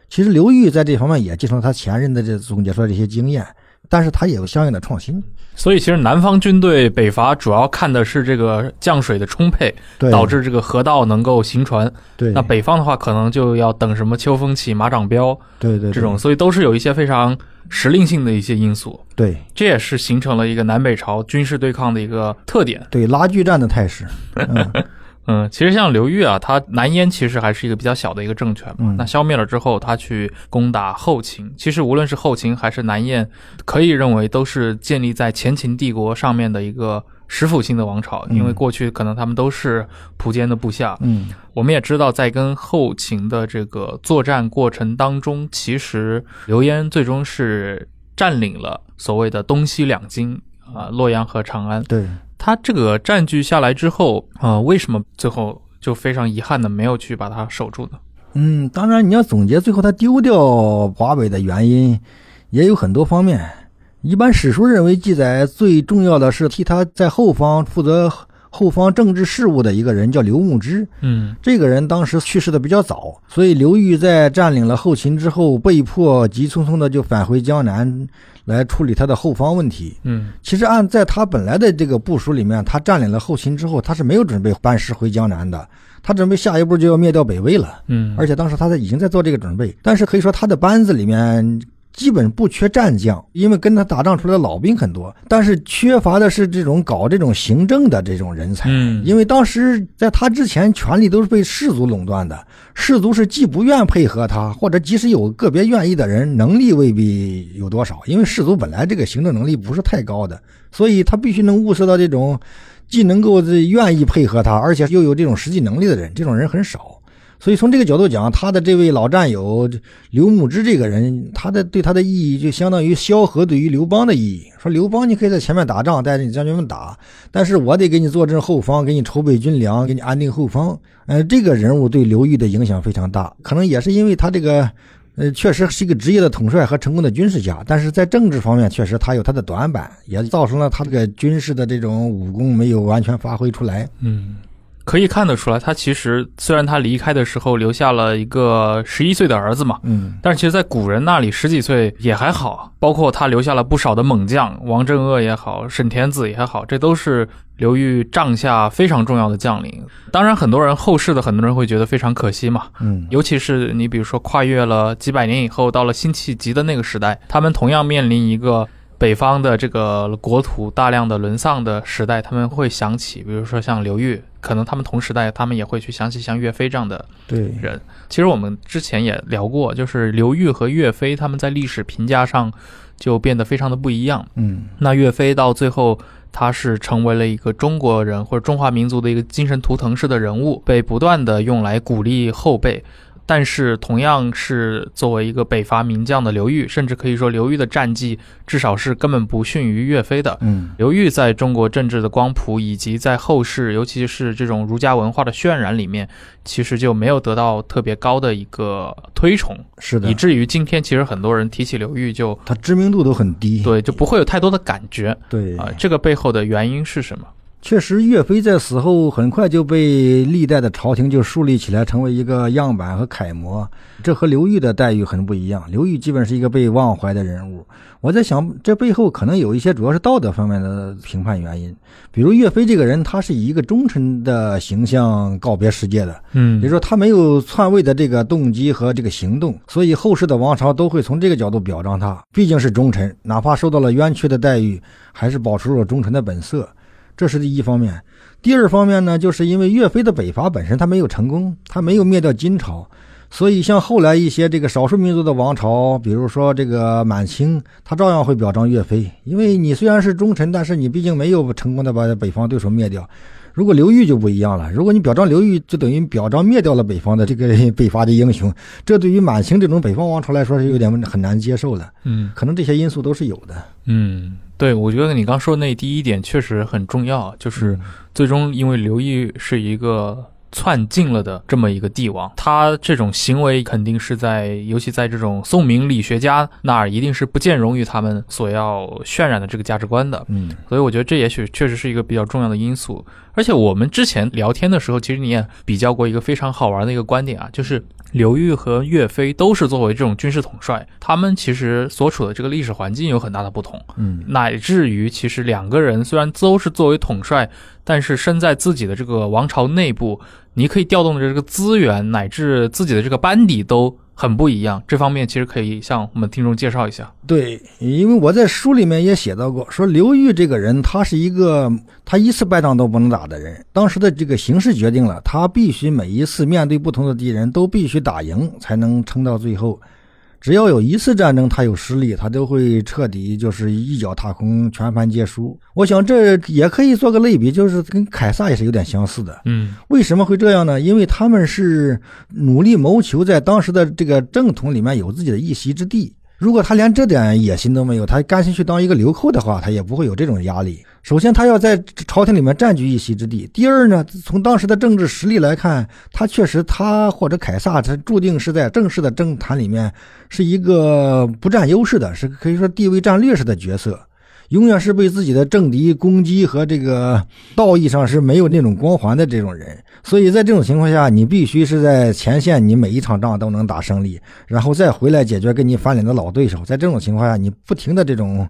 其实刘裕在这方面也继承了他前任的这总结出来这些经验，但是它也有相应的创新。所以，其实南方军队北伐主要看的是这个降水的充沛，导致这个河道能够行船。对那北方的话，可能就要等什么秋风起、马长彪对对这种，所以都是有一些非常时令性的一些因素。对这也是形成了一个南北朝军事对抗的一个特点。对拉锯战的态势。嗯 嗯，其实像刘裕啊，他南燕其实还是一个比较小的一个政权嘛。嗯那消灭了之后，他去攻打后秦。其实无论是后秦还是南燕，可以认为都是建立在前秦帝国上面的一个实辅性的王朝，嗯因为过去可能他们都是苻坚的部下。嗯我们也知道，在跟后秦的这个作战过程当中，其实刘焉最终是占领了所谓的东西两京啊、洛阳和长安。对，他这个占据下来之后，呃，为什么最后就非常遗憾的没有去把它守住呢？嗯，当然你要总结最后他丢掉华北的原因，也有很多方面。一般史书认为记载最重要的是替他在后方负责后方政治事务的一个人叫刘牧之。嗯这个人当时去世的比较早，所以刘裕在占领了后秦之后，被迫急匆匆的就返回江南来处理他的后方问题。嗯其实按在他本来的这个部署里面，他占领了后勤之后，他是没有准备班师回江南的，他准备下一步就要灭掉北魏了。嗯，而且当时他在已经在做这个准备，但是可以说他的班子里面基本不缺战将，因为跟他打仗出来的老兵很多，但是缺乏的是这种搞这种行政的这种人才。嗯因为当时在他之前，权力都是被士族垄断的，士族是既不愿配合他，或者即使有个别愿意的人，能力未必有多少，因为士族本来这个行政能力不是太高的，所以他必须能物色到这种既能够这愿意配合他，而且又有这种实际能力的人，这种人很少。所以从这个角度讲，他的这位老战友刘牧之这个人，他的对他的意义就相当于萧何对于刘邦的意义。说刘邦你可以在前面打仗，带着你将军们打，但是我得给你坐镇后方，给你筹备军粮，给你安定后方。呃，这个人物对刘裕的影响非常大，可能也是因为他这个。呃，确实是一个职业的统帅和成功的军事家，但是在政治方面，确实他有他的短板，也造成了他这个军事的这种武功没有完全发挥出来。嗯，可以看得出来，他其实虽然他离开的时候留下了一个十一岁的儿子嘛，嗯，但是其实，在古人那里，十几岁也还好。包括他留下了不少的猛将，王镇恶也好，沈田子也好，这都是刘裕帐下非常重要的将领。当然，很多人后世的很多人会觉得非常可惜嘛，嗯，尤其是你比如说跨越了几百年以后，到了辛弃疾的那个时代，他们同样面临一个北方的这个国土大量的沦丧的时代，他们会想起，比如说像刘裕，可能他们同时代，他们也会去想起像岳飞这样的对，人。其实我们之前也聊过，就是刘裕和岳飞他们在历史评价上就变得非常的不一样。嗯，那岳飞到最后，他是成为了一个中国人或者中华民族的一个精神图腾式的人物，被不断的用来鼓励后辈。但是，同样是作为一个北伐名将的刘裕，甚至可以说刘裕的战绩至少是根本不逊于岳飞的。嗯，刘裕在中国政治的光谱，以及在后世，尤其是这种儒家文化的渲染里面，其实就没有得到特别高的一个推崇，是的以，至于今天其实很多人提起刘裕就他知名度都很低。对就不会有太多的感觉对啊、这个背后的原因是什么？确实，岳飞在死后很快就被历代的朝廷就树立起来，成为一个样板和楷模。这和刘裕的待遇很不一样。刘裕基本是一个被忘怀的人物。我在想，这背后可能有一些主要是道德方面的评判原因。比如岳飞这个人，他是以一个忠臣的形象告别世界的，嗯也就是说他没有篡位的这个动机和这个行动，所以后世的王朝都会从这个角度表彰他。毕竟是忠臣，哪怕受到了冤屈的待遇，还是保持了忠臣的本色。这是第一方面。第二方面呢，就是因为岳飞的北伐本身他没有成功，他没有灭掉金朝，所以像后来一些这个少数民族的王朝，比如说这个满清，他照样会表彰岳飞，因为你虽然是忠臣，但是你毕竟没有成功的把北方对手灭掉。如果刘裕就不一样了，如果你表彰刘裕，就等于表彰灭掉了北方的这个 北伐的英雄，这对于满清这种北方王朝来说是有点很难接受的。嗯可能这些因素都是有的。嗯，对，我觉得你刚说的那第一点确实很重要，就是最终因为刘毅是一个窜进了的这么一个帝王，他这种行为肯定是在，尤其在这种宋明理学家那儿，一定是不见容于他们所要渲染的这个价值观的。嗯所以我觉得这也许确实是一个比较重要的因素。而且我们之前聊天的时候，其实你也比较过一个非常好玩的一个观点啊，就是刘裕和岳飞都是作为这种军事统帅，他们其实所处的这个历史环境有很大的不同。嗯乃至于其实两个人虽然都是作为统帅，但是身在自己的这个王朝内部，你可以调动的这个资源乃至自己的这个班底都很不一样。这方面其实可以向我们听众介绍一下。对，因为我在书里面也写到过，说刘裕这个人，他是一个他一次败仗都不能打的人。当时的这个形势决定了，他必须每一次面对不同的敌人都必须打赢，才能撑到最后。只要有一次战争他有失利，他都会彻底就是一脚踏空，全盘皆输。我想这也可以做个类比，就是跟凯撒也是有点相似的。嗯为什么会这样呢？因为他们是努力谋求在当时的这个正统里面有自己的一席之地。如果他连这点野心都没有，他甘心去当一个流寇的话，他也不会有这种压力。首先，他要在朝廷里面占据一席之地；第二呢，从当时的政治实力来看，他确实他或者凯撒，他注定是在正式的政坛里面是一个不占优势的，是可以说地位占劣势的角色。永远是被自己的政敌攻击和这个道义上是没有那种光环的这种人，所以在这种情况下，你必须是在前线，你每一场仗都能打胜利，然后再回来解决跟你翻脸的老对手。在这种情况下，你不停的这种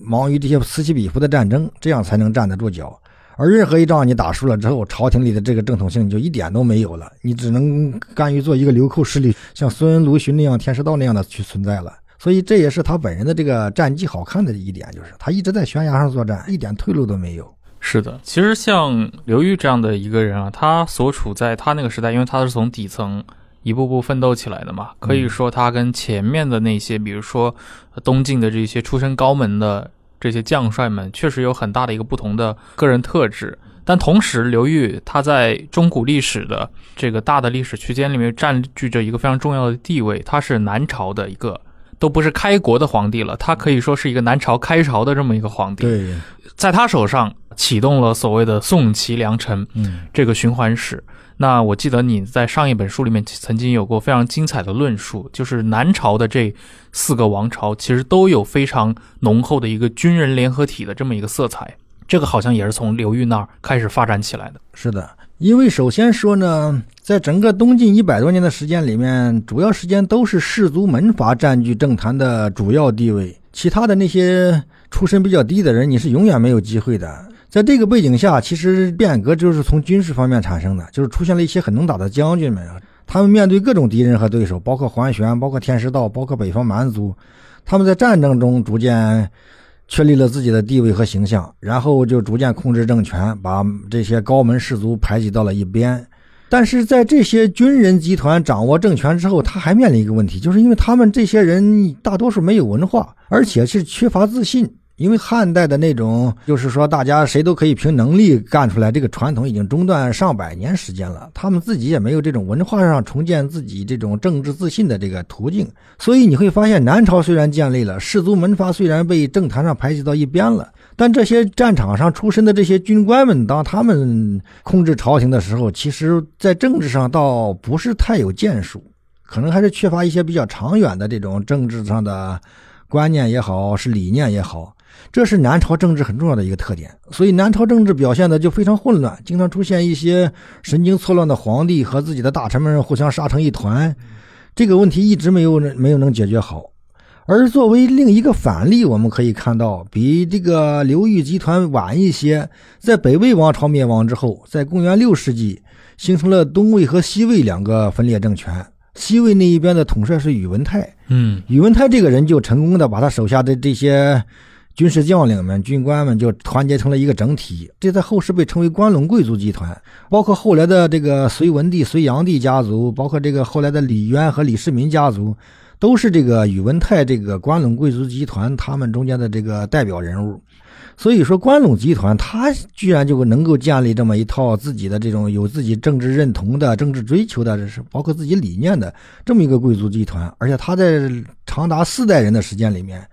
忙于这些此起彼伏的战争，这样才能站得住脚。而任何一仗你打输了之后，朝廷里的这个正统性就一点都没有了，你只能甘于做一个流寇势力，像孙卢循那样、天师道那样的去存在了。所以这也是他本人的这个战绩好看的一点，就是他一直在悬崖上作战，一点退路都没有。是的，其实像刘裕这样的一个人啊，他所处在他那个时代，因为他是从底层一步步奋斗起来的嘛，可以说他跟前面的那些，比如说呃东晋的这些出身高门的这些将帅们，确实有很大的一个不同的个人特质。但同时，刘裕他在中古历史的这个大的历史区间里面占据着一个非常重要的地位，他是南朝的一个。都不是开国的皇帝了，他可以说是一个南朝开朝的这么一个皇帝。对，在他手上启动了所谓的宋齐梁陈嗯这个循环史。那我记得你在上一本书里面曾经有过非常精彩的论述，就是南朝的这四个王朝其实都有非常浓厚的一个军人联合体的这么一个色彩。这个好像也是从刘裕那儿开始发展起来的。是的，因为首先说呢，在整个东晋一百多年的时间里面，主要时间都是士族门阀占据政坛的主要地位，其他的那些出身比较低的人，你是永远没有机会的。在这个背景下，其实变革就是从军事方面产生的，就是出现了一些很能打的将军们，他们面对各种敌人和对手，包括桓玄、包括天师道、包括北方蛮族，他们在战争中逐渐。确立了自己的地位和形象，然后就逐渐控制政权，把这些高门士族排挤到了一边。但是在这些军人集团掌握政权之后，他还面临一个问题，就是因为他们这些人大多数没有文化，而且是缺乏自信。因为汉代的那种，就是说大家谁都可以凭能力干出来，这个传统已经中断上百年时间了。他们自己也没有这种文化上重建自己这种政治自信的这个途径。所以你会发现，南朝虽然建立了，士族门阀虽然被政坛上排挤到一边了，但这些战场上出身的这些军官们，当他们控制朝廷的时候，其实在政治上倒不是太有建树，可能还是缺乏一些比较长远的这种政治上的观念也好，是理念也好。这是南朝政治很重要的一个特点，所以南朝政治表现的就非常混乱，经常出现一些神经错乱的皇帝和自己的大臣们互相杀成一团，这个问题一直没有没有能解决好。而作为另一个反例，我们可以看到，比这个刘裕集团晚一些，在北魏王朝灭亡之后，在公元六世纪形成了东魏和西魏两个分裂政权。西魏那一边的统帅是宇文泰，嗯宇文泰这个人就成功的把他手下的这些军事将领们、军官们就团结成了一个整体，这在后世被称为关陇贵族集团。包括后来的这个隋文帝、隋炀帝家族，包括这个后来的李渊和李世民家族，都是这个宇文泰这个关陇贵族集团他们中间的这个代表人物。所以说，关陇集团他居然就能够建立这么一套自己的这种有自己政治认同的、政治追求的，这是包括自己理念的这么一个贵族集团，而且他在长达四代人的时间里面，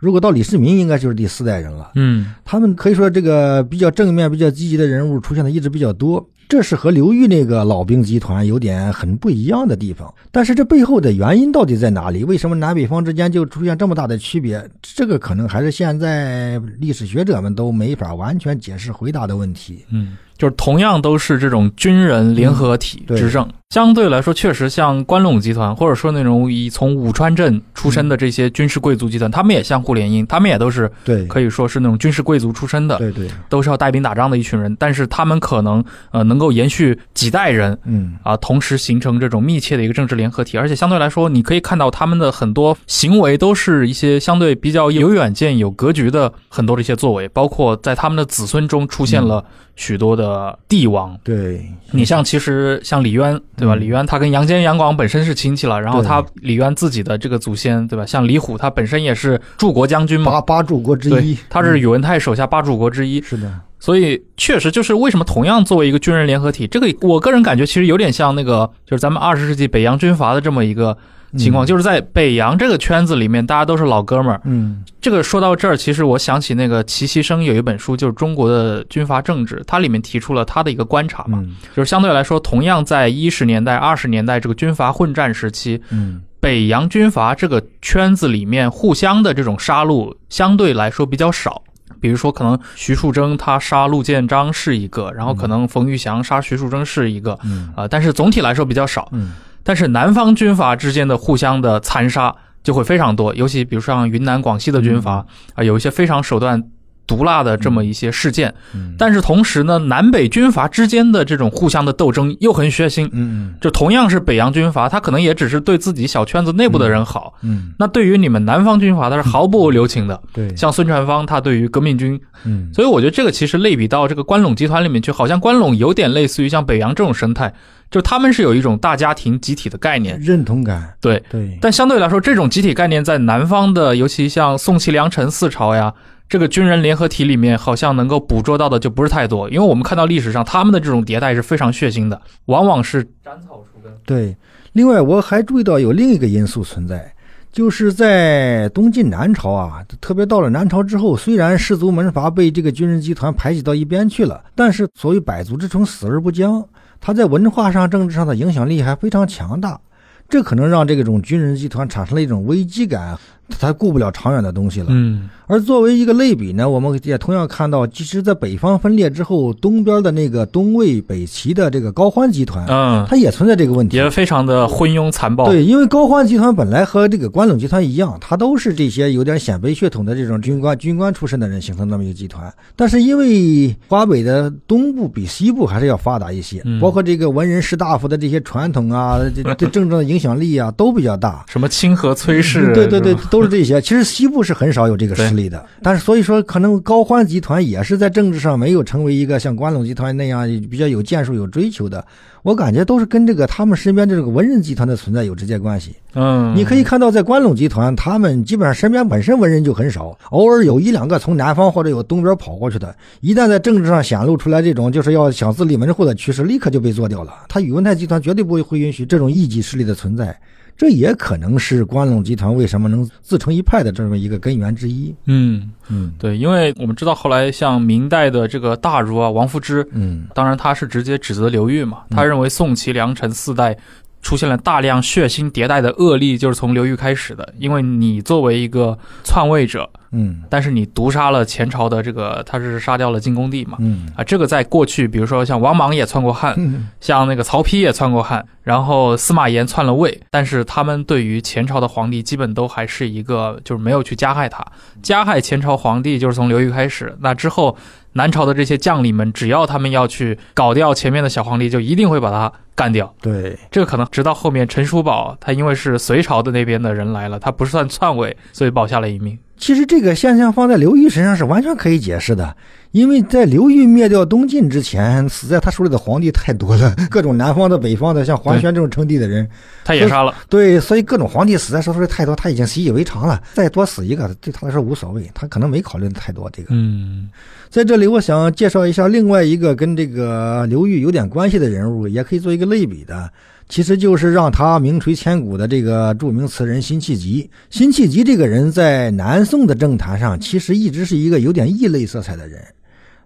如果到李世民，应该就是第四代人了。嗯他们可以说这个比较正面、比较积极的人物出现的一直比较多，这是和刘裕那个老兵集团有点很不一样的地方。但是这背后的原因到底在哪里？为什么南北方之间就出现这么大的区别？这个可能还是现在历史学者们都没法完全解释回答的问题。嗯，就是同样都是这种军人联合体嗯对执政，相对来说，确实像关陇集团，或者说那种以从武川镇出身的这些军事贵族集团，他们也相互联姻，他们也都是对，可以说是那种军事贵族出身的，对对，都是要带兵打仗的一群人，但是他们可能呃能够延续几代人。嗯。啊，同时形成这种密切的一个政治联合体，而且相对来说，你可以看到他们的很多行为都是一些相对比较有远见、有格局的很多的一些作为，包括在他们的子孙中出现了许多的帝王。对，你像其实像李渊，对吧？嗯。李渊他跟杨坚、杨广本身是亲戚了，然后他李渊自己的这个祖先，对吧？像李虎，他本身也是柱国将军嘛，八八柱国之一，，他是宇文泰手下八柱国之一，是的，所以确实就是为什么同样作为一个军人联合体，这个我个人感觉其实有点像那个就是咱们二十世纪北洋军阀的这么一个情况，嗯。就是在北洋这个圈子里面，大家都是老哥们儿。嗯。这个说到这儿，其实我想起那个齐习生有一本书，就是《中国的军阀政治》，它里面提出了他的一个观察嘛，嗯。就是相对来说，同样在一十年代、二十年代这个军阀混战时期，嗯。北洋军阀这个圈子里面互相的这种杀戮相对来说比较少。比如说，可能徐树铮他杀陆建章是一个，然后可能冯玉祥杀徐树铮是一个，嗯。啊、但是总体来说比较少。嗯但是南方军阀之间的互相的残杀就会非常多，尤其比如说像云南、广西的军阀啊、有一些非常手段毒辣的这么一些事件。嗯，但是同时呢，南北军阀之间的这种互相的斗争又很血腥。嗯就同样是北洋军阀，他可能也只是对自己小圈子内部的人好。嗯那对于你们南方军阀，他是毫不留情的。对，像孙传芳，他对于革命军，嗯所以我觉得这个其实类比到这个关陇集团里面去，好像关陇有点类似于像北洋这种生态，就他们是有一种大家庭集体的概念。认同感，对，对，但相对来说，这种集体概念在南方的，尤其像宋齐梁陈四朝呀，这个军人联合体里面，好像能够捕捉到的就不是太多。因为我们看到历史上他们的这种迭代是非常血腥的，往往是斩草除根。对，另外我还注意到有另一个因素存在，就是在东晋南朝啊，特别到了南朝之后，虽然士族门阀被这个军人集团排挤到一边去了，但是所谓百足之虫，死而不僵，它在文化上、政治上的影响力还非常强大。这可能让这种军人集团产生了一种危机感，它顾不了长远的东西了。嗯而作为一个类比呢，我们也同样看到，其实，在北方分裂之后，东边的那个东魏、北齐的这个高欢集团，嗯，它也存在这个问题。也非常的昏庸残暴。，对，因为高欢集团本来和这个关陇集团一样，它都是这些有点鲜卑血统的这种军官、军官出身的人形成那么一个集团。但是因为华北的东部比西部还是要发达一些，嗯包括这个文人士大夫的这些传统啊，这 这政治的影响力啊都比较大。什么清河崔氏，对对对是吧，都是这些。其实西部是很少有这个实力的，但是所以说，可能高欢集团也是在政治上没有成为一个像关陇集团那样比较有建树、有追求的。我感觉都是跟这个他们身边这个文人集团的存在有直接关系。嗯，你可以看到，在关陇集团，他们基本上身边本身文人就很少，偶尔有一两个从南方或者有东边跑过去的。一旦在政治上显露出来这种就是要想自立门户的趋势，立刻就被做掉了。他宇文泰集团绝对不会会允许这种异己势力的存在，这也可能是关陇集团为什么能自成一派的这么一个根源之一。嗯，嗯。对，因为我们知道后来像明代的这个大儒啊，王夫之，嗯。当然他是直接指责刘裕嘛，他认为宋齐梁陈四代出现了大量血腥迭代的恶例，就是从刘裕开始的。因为你作为一个篡位者，嗯但是你毒杀了前朝的这个，他是杀掉了晋恭帝嘛。嗯啊，这个在过去，比如说像王莽也篡过汉，嗯像那个曹丕也篡过汉，然后司马炎篡了魏，但是他们对于前朝的皇帝基本都还是一个就是没有去加害他，加害前朝皇帝就是从刘裕开始，那之后南朝的这些将领们，只要他们要去搞掉前面的小皇帝，就一定会把他干掉。对，这个可能直到后面陈叔宝，他因为是隋朝的那边的人来了，他不是算篡位，所以保下了一命。其实这个现象放在刘裕身上是完全可以解释的，因为在刘裕灭掉东晋之前，死在他手里的皇帝太多了，各种南方的、北方的，像桓玄这种称帝的人，他也杀了。对，所以各种皇帝死在手里太多，他已经习以为常了，再多死一个对他来说无所谓，他可能没考虑的太多。这个，嗯，在这里我想介绍一下另外一个跟这个刘裕有点关系的人物，也可以做一个类比的。其实就是让他名垂千古的这个著名词人辛弃疾。辛弃疾这个人在南宋的政坛上，其实一直是一个有点异类色彩的人，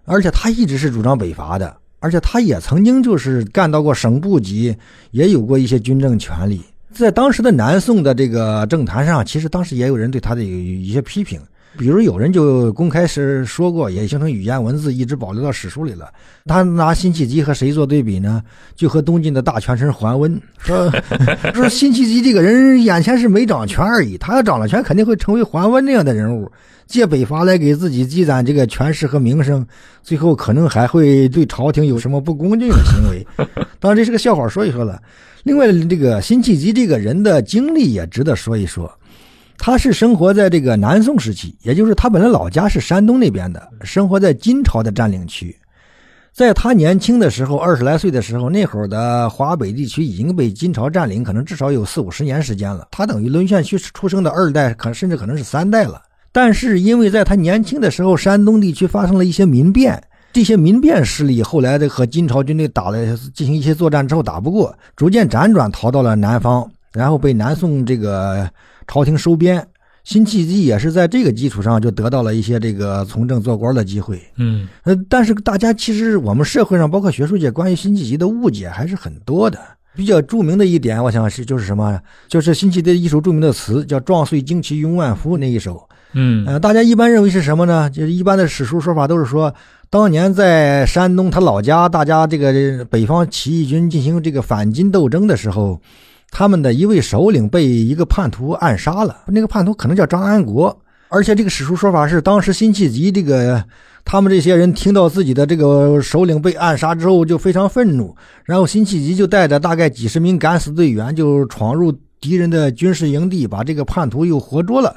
而且他一直是主张北伐的，而且他也曾经就是干到过省部级，也有过一些军政权力。在当时的南宋的这个政坛上，其实当时也有人对他的有一些批评。比如有人就公开是说过，也形成语言文字，一直保留到史书里了。他拿辛弃疾和谁做对比呢？就和东晋的大权臣桓温说 说辛弃疾这个人眼前是没掌权而已，他要掌了权，肯定会成为桓温那样的人物，借北伐来给自己积攒这个权势和名声，最后可能还会对朝廷有什么不恭敬的行为。当然这是个笑话，说一说了。另外，这个辛弃疾这个人的经历也值得说一说。他是生活在这个南宋时期，也就是他本来老家是山东那边的，生活在金朝的占领区。在他年轻的时候，二十来岁的时候，那会儿的华北地区已经被金朝占领，可能至少有四五十年时间了。他等于沦陷区出生的二代，可甚至可能是三代了。但是因为在他年轻的时候，山东地区发生了一些民变，这些民变势力后来的和金朝军队打了进行一些作战之后打不过，逐渐辗转逃到了南方，然后被南宋这个。朝廷收编，辛弃疾也是在这个基础上就得到了一些这个从政做官的机会。嗯，呃，但是大家其实我们社会上包括学术界关于辛弃疾的误解还是很多的。比较著名的一点，我想是就是什么，就是辛弃疾的一首著名的词叫“壮岁旌旗拥万夫”那一首。嗯，呃，大家一般认为是什么呢？就是一般的史书说法都是说，当年在山东他老家，大家这个北方起义军进行这个反金斗争的时候。他们的一位首领被一个叛徒暗杀了，那个叛徒可能叫张安国，而且这个史书说法是，当时辛弃疾这个他们这些人听到自己的这个首领被暗杀之后就非常愤怒，然后辛弃疾就带着大概几十名敢死队员就闯入敌人的军事营地，把这个叛徒又活捉了，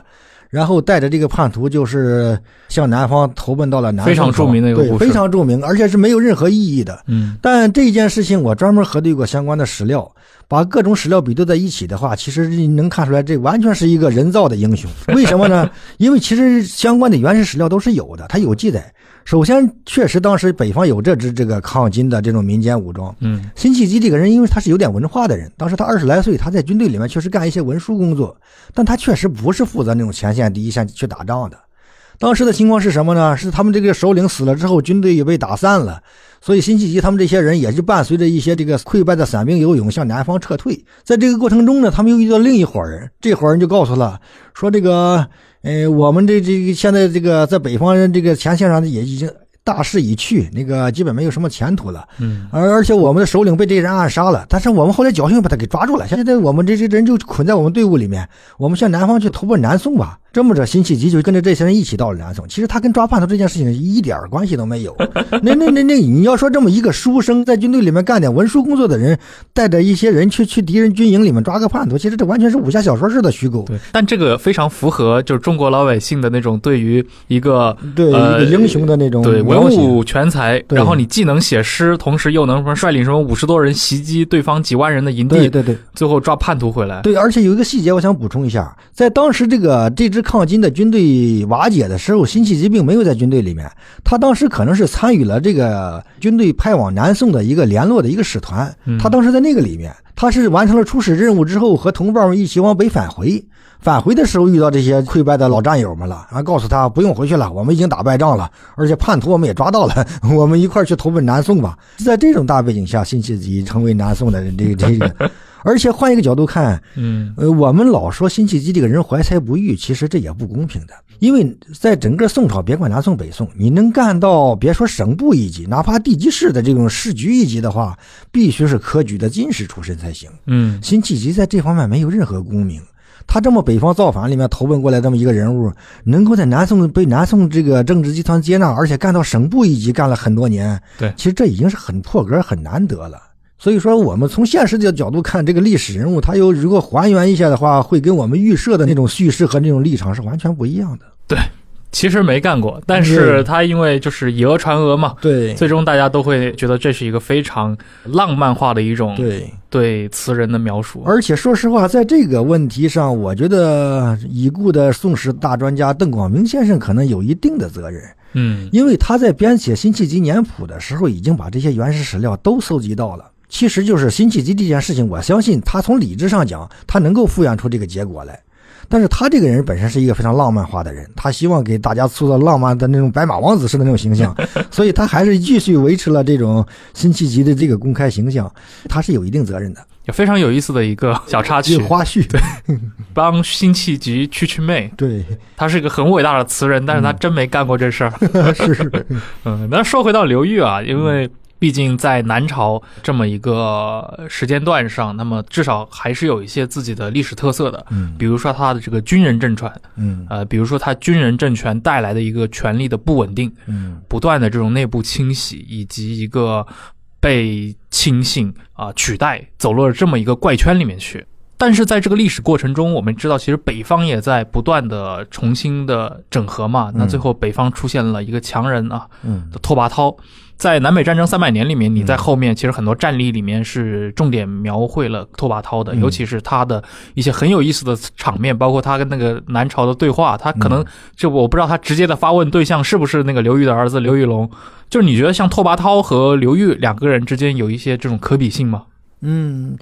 然后带着这个叛徒就是向南方投奔到了南方。非常著名的一个故事，非常著名，而且是没有任何意义的。嗯，但这件事情我专门核对过相关的史料。把各种史料比对在一起的话，其实能看出来，这完全是一个人造的英雄。为什么呢？因为其实相关的原始史料都是有的，它有记载。首先，确实当时北方有这支这个抗金的这种民间武装。嗯，辛弃疾这个人，因为他是有点文化的人，当时他二十来岁，他在军队里面确实干一些文书工作，但他确实不是负责那种前线第一线去打仗的。当时的情况是什么呢？是他们这个首领死了之后，军队也被打散了。所以辛弃疾他们这些人也就伴随着一些这个溃败的散兵游勇向南方撤退，在这个过程中呢，他们又遇到另一伙人，这伙人就告诉了说这个，呃，我们这这个现在这个在北方人这个前线上也已经。大势已去，那个基本没有什么前途了。嗯，而而且我们的首领被这些人暗杀了，但是我们后来侥幸把他给抓住了。现在我们这些人就捆在我们队伍里面，我们向南方去投奔南宋吧。这么着，辛弃疾就跟着这些人一起到了南宋。其实他跟抓叛徒这件事情一点关系都没有。那那那那，你要说这么一个书生在军队里面干点文书工作的人，带着一些人去去敌人军营里面抓个叛徒，其实这完全是武侠小说式的虚构。对，但这个非常符合就是中国老百姓的那种对于一个对一个英雄的那种对文武全才，然后你既能写诗，同时又能什么率领什么五十多人袭击对方几万人的营地，对对对，最后抓叛徒回来。对，而且有一个细节我想补充一下，在当时这个这支抗金的军队。瓦解的时候，辛弃疾并没有在军队里面，他当时可能是参与了这个军队派往南宋的一个联络的一个使团，他当时在那个里面，他是完成了出使任务之后，和同伴们一起往北返回，返回的时候遇到这些溃败的老战友们了，然后告诉他不用回去了，我们已经打败仗了，而且叛徒我们也抓到了，我们一块去投奔南宋吧。在这种大背景下，辛弃疾成为南宋的这个这个。而且换一个角度看，嗯，呃，我们老说辛弃疾这个人怀才不遇，其实这也不公平的。因为在整个宋朝，别管南宋北宋，你能干到别说省部一级，哪怕地级市的这种市局一级的话，必须是科举的进士出身才行。嗯，辛弃疾在这方面没有任何功名。他这么北方造反里面投奔过来这么一个人物，能够在南宋被南宋这个政治集团接纳，而且干到省部一级，干了很多年。对，其实这已经是很破格、很难得了。所以说，我们从现实的角度看这个历史人物，他又如果还原一下的话，会跟我们预设的那种叙事和那种立场是完全不一样的。其实没干过，但是他因为就是以讹传讹嘛，对最终大家都会觉得这是一个非常浪漫化的一种对，对词人的描述。而且说实话，在这个问题上，我觉得已故的宋史大专家邓广明先生可能有一定的责任，嗯因为他在编写《辛弃疾年谱》的时候，已经把这些原始史料都搜集到了。其实就是辛弃疾这件事情，我相信他从理智上讲，他能够复原出这个结果来。但是他这个人本身是一个非常浪漫化的人，他希望给大家塑造浪漫的那种白马王子式的那种形象，所以他还是继续维持了这种辛弃疾的这个公开形象，他是有一定责任的。也非常有意思的一个小插曲。这个，花絮，帮辛弃疾去去魅。对，他是一个很伟大的词人，但是他真没干过这事儿。是。是，嗯，那说回到刘裕啊，因为毕竟在南朝这么一个时间段上，那么至少还是有一些自己的历史特色的，嗯比如说他的这个军人政权，嗯呃，比如说他军人政权带来的一个权力的不稳定，嗯不断的这种内部清洗，以及一个被亲信啊、取代，走落了这么一个怪圈里面去。但是在这个历史过程中，我们知道，其实北方也在不断的重新的整合嘛。那最后北方出现了一个强人啊，嗯拓跋焘。在南北战争三百年里面，你在后面其实很多战例里面是重点描绘了拓跋焘的，嗯尤其是他的一些很有意思的场面，包括他跟那个南朝的对话。他可能就我不知道他直接的发问对象是不是那个刘裕的儿子刘裕龙。就是你觉得像拓跋焘和刘裕两个人之间有一些这种可比性吗？嗯，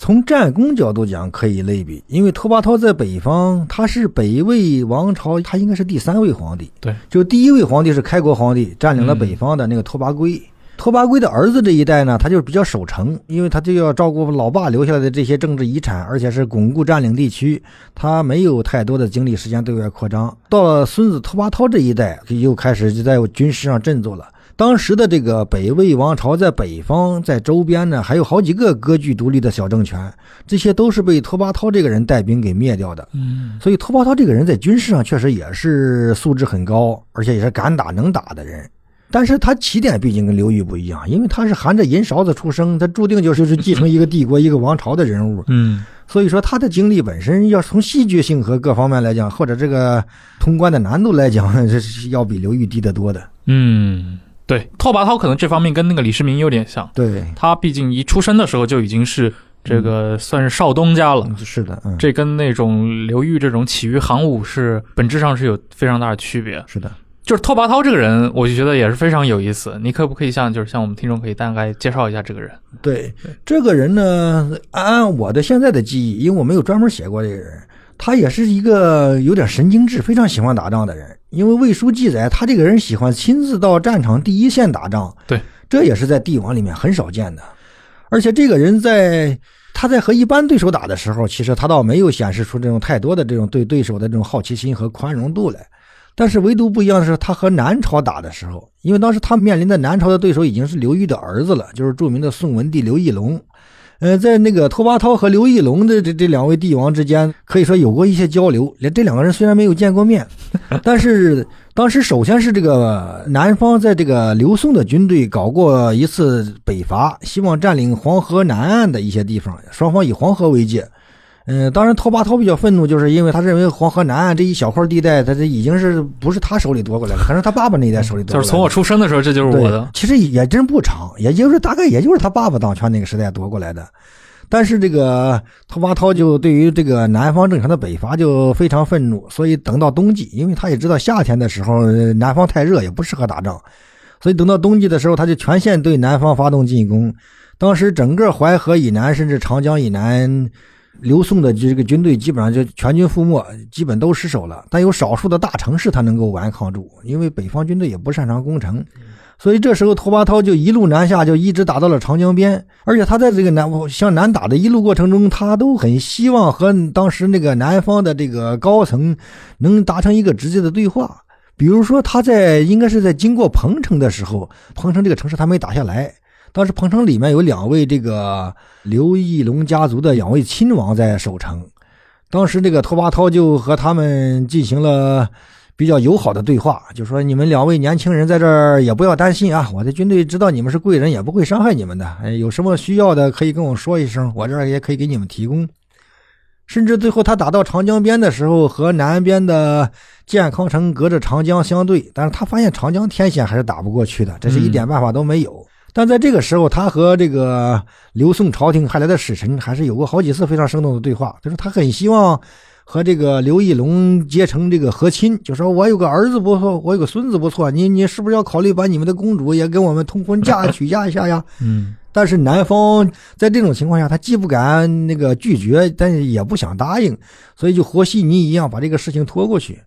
从战功角度讲可以类比，因为拓跋焘在北方，他是北魏王朝，他应该是第三位皇帝。对，就第一位皇帝是开国皇帝，占领了北方的那个拓跋圭。拓跋圭的儿子这一代呢，他就是比较守成，因为他就要照顾老爸留下来的这些政治遗产，而且是巩固占领地区，他没有太多的精力时间对外扩张。到了孙子拓跋焘这一代，又开始就在军事上振作了。当时的这个北魏王朝在北方，在周边呢，还有好几个割据独立的小政权，这些都是被拓跋焘这个人带兵给灭掉的。嗯所以拓跋焘这个人在军事上确实也是素质很高，而且也是敢打能打的人。但是他起点毕竟跟刘裕不一样，因为他是含着银勺子出生，他注定就是继承一个帝国、一个王朝的人物。嗯所以说他的经历本身，要从戏剧性和各方面来讲，或者这个通关的难度来讲，这是要比刘裕低得多的。嗯，对，拓跋焘可能这方面跟那个李世民有点像。对，他毕竟一出生的时候就已经是这个算是少东家了，嗯是的，嗯，这跟那种刘裕这种起于行伍是本质上是有非常大的区别。是的。就是拓跋焘这个人，我就觉得也是非常有意思。你可不可以像就是像我们听众可以大概介绍一下这个人？对这个人呢，按我的现在的记忆，因为我没有专门写过这个人，他也是一个有点神经质、非常喜欢打仗的人。因为魏书记载，他这个人喜欢亲自到战场第一线打仗，对，这也是在帝王里面很少见的。而且这个人在他在和一般对手打的时候，其实他倒没有显示出这种太多的这种对对手的这种好奇心和宽容度来。但是唯独不一样的是，他和南朝打的时候，因为当时他面临的南朝的对手已经是刘裕的儿子了，就是著名的宋文帝刘义隆。呃，在那个拓跋焘和刘义隆的这这两位帝王之间，可以说有过一些交流。连这两个人虽然没有见过面，但是当时首先是这个南方在这个刘宋的军队搞过一次北伐，希望占领黄河南岸的一些地方，双方以黄河为界。嗯，当然，拓跋焘比较愤怒，就是因为他认为黄河南岸这一小块地带，他这已经是不是他手里夺过来了，可能是他爸爸那一代手里夺过来的。就是从我出生的时候，这就是我的。其实也真不长，也就是大概也就是他爸爸当权那个时代夺过来的。但是这个拓跋焘就对于这个南方政权的北伐就非常愤怒，所以等到冬季，因为他也知道夏天的时候呃南方太热，也不适合打仗，所以等到冬季的时候，他就全线对南方发动进攻。当时整个淮河以南，甚至长江以南，刘宋的这个军队基本上就全军覆没，基本都失守了。但有少数的大城市他能够顽抗住，因为北方军队也不擅长攻城，所以这时候拓跋焘就一路南下，就一直打到了长江边。而且他在这个南向南打的一路过程中，他都很希望和当时那个南方的这个高层能达成一个直接的对话。比如说，他在应该是在经过彭城的时候，彭城这个城市他没打下来。当时彭城里面有两位这个刘义隆家族的两位亲王在守城，当时这个拓跋焘就和他们进行了比较友好的对话，就说你们两位年轻人在这儿也不要担心啊，我的军队知道你们是贵人，也不会伤害你们的。哎，有什么需要的可以跟我说一声，我这儿也可以给你们提供。甚至最后他打到长江边的时候，和南边的建康城隔着长江相对，但是他发现长江天险还是打不过去的，这是一点办法都没有。但在这个时候，他和这个刘宋朝廷派来的使臣还是有过好几次非常生动的对话，就是他很希望和这个刘义隆结成这个和亲，就说我有个儿子不错，我有个孙子不错，你你是不是要考虑把你们的公主也跟我们通婚嫁娶嫁一下呀？嗯但是南方在这种情况下，他既不敢那个拒绝，但是也不想答应，所以就和稀泥一样把这个事情拖过去。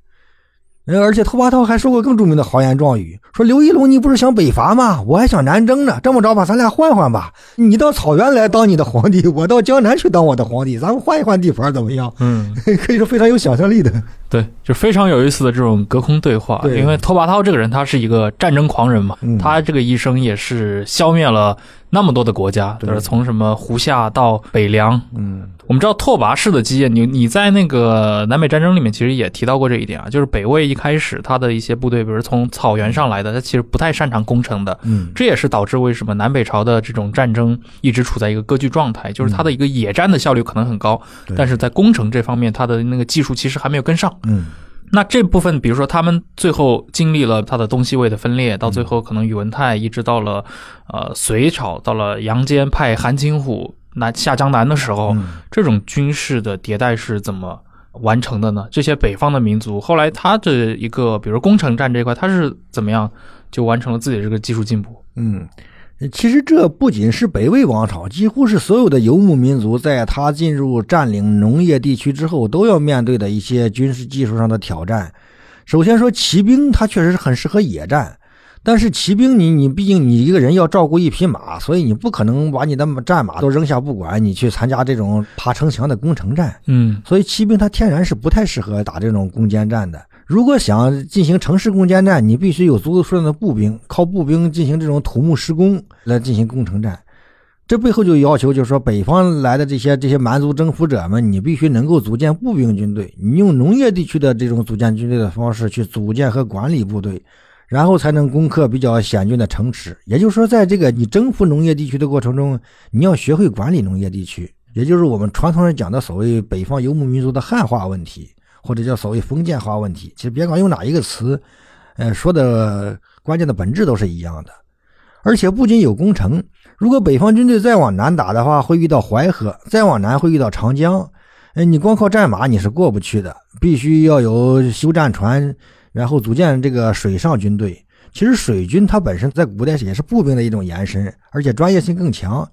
呃，而且拓跋焘还说过更著名的豪言壮语，说刘义隆你不是想北伐吗？我还想南征呢。这么着吧，咱俩换换吧，你到草原来当你的皇帝，我到江南去当我的皇帝，咱们换一换地盘怎么样？嗯，可以说非常有想象力的。对，就非常有意思的这种隔空对话。对因为拓跋焘这个人，他是一个战争狂人嘛，嗯他这个一生也是消灭了那么多的国家，对就是从什么胡夏到北凉。嗯我们知道拓跋氏的基业，你你在那个南北战争里面其实也提到过这一点啊，就是北魏一开始他的一些部队，比如从草原上来的，他其实不太擅长攻城的。嗯，这也是导致为什么南北朝的这种战争一直处在一个割据状态，就是它的一个野战的效率可能很高，对但是在攻城这方面，它的那个技术其实还没有跟上。嗯那这部分，比如说他们最后经历了他的东西魏的分裂，到最后可能宇文泰一直到了呃隋朝，到了杨坚派韩擒虎南下江南的时候，嗯这种军事的迭代是怎么完成的呢？这些北方的民族后来他的一个，比如攻城战这一块，他是怎么样就完成了自己的这个技术进步？嗯，其实这不仅是北魏王朝，几乎是所有的游牧民族，在他进入占领农业地区之后，都要面对的一些军事技术上的挑战。首先说骑兵，它确实是很适合野战，但是骑兵你你毕竟你一个人要照顾一匹马，所以你不可能把你的战马都扔下不管，你去参加这种爬城墙的攻城战。嗯所以骑兵它天然是不太适合打这种攻坚战的。如果想进行城市攻坚战，你必须有足够数量的步兵，靠步兵进行这种土木施工来进行攻城战。这背后就要求，就是说北方来的这些这些蛮族征服者们，你必须能够组建步兵军队，你用农业地区的这种组建军队的方式去组建和管理部队，然后才能攻克比较险峻的城池。也就是说，在这个你征服农业地区的过程中，你要学会管理农业地区，也就是我们传统上讲的所谓北方游牧民族的汉化问题，或者叫所谓封建化问题。其实别管用哪一个词，呃，说的关键的本质都是一样的。而且不仅有攻城，如果北方军队再往南打的话，会遇到淮河；再往南会遇到长江。哎，你光靠战马你是过不去的，必须要有修战船，然后组建这个水上军队。其实水军它本身在古代也是步兵的一种延伸，而且专业性更强。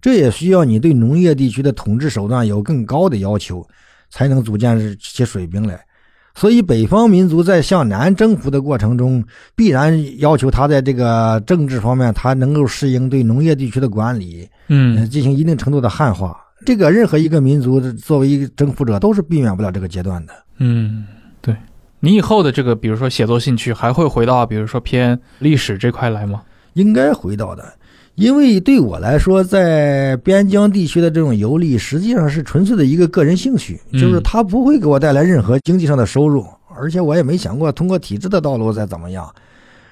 这也需要你对农业地区的统治手段有更高的要求，才能组建这些水兵来。所以，北方民族在向南征服的过程中，必然要求他在这个政治方面，他能够适应对农业地区的管理，呃，嗯进行一定程度的汉化。这个任何一个民族作为一个征服者，都是避免不了这个阶段的。嗯，对。你以后的这个，比如说写作兴趣，还会回到比如说偏历史这块来吗？应该回到的，因为对我来说，在边疆地区的这种游历，实际上是纯粹的一个个人兴趣，嗯就是它不会给我带来任何经济上的收入，而且我也没想过通过体制的道路再怎么样。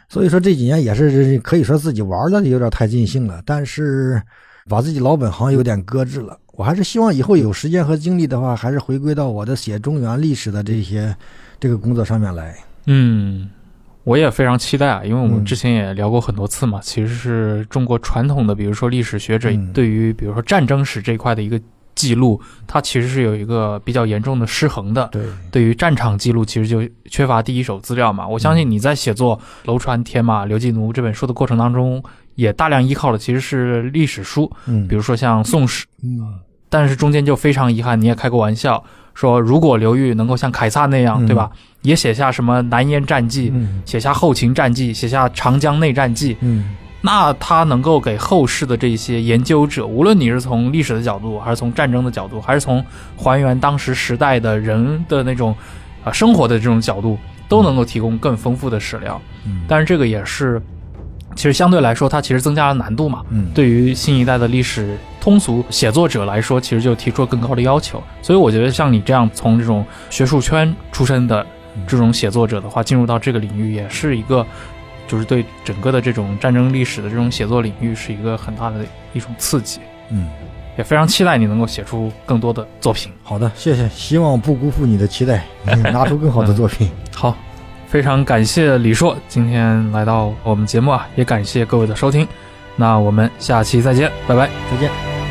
所以说这几年也是可以说自己玩的有点太尽兴了，但是把自己老本行有点搁置了。我还是希望以后有时间和精力的话，还是回归到我的写中原历史的这些这个工作上面来。嗯，我也非常期待啊，因为我们嗯。之前也聊过很多次嘛，其实是中国传统的，比如说历史学者嗯。对于比如说战争史这一块的一个记录，它其实是有一个比较严重的失衡的。对，对于战场记录，其实就缺乏第一手资料嘛。我相信你在写作《楼船铁马刘季奴》这本书的过程当中，也大量依靠的其实是历史书，嗯，比如说像《宋史》，嗯但是中间就非常遗憾，你也开过玩笑说，如果刘裕能够像凯撒那样，嗯。对吧，也写下什么南燕战记，嗯。写下后秦战记，写下长江内战记，嗯。那他能够给后世的这些研究者，无论你是从历史的角度，还是从战争的角度，还是从还原当时时代的人的那种啊、生活的这种角度，都能够提供更丰富的史料。嗯，但是这个也是，其实相对来说，它其实增加了难度嘛。嗯对于新一代的历史通俗写作者来说，其实就提出了更高的要求。所以我觉得像你这样从这种学术圈出身的这种写作者的话，进入到这个领域也是一个就是对整个的这种战争历史的这种写作领域是一个很大的一种刺激。嗯，也非常期待你能够写出更多的作品。好的，谢谢，希望不辜负你的期待，拿出更好的作品。好，非常感谢李硕今天来到我们节目啊，也感谢各位的收听。那我们下期再见，拜拜，再见。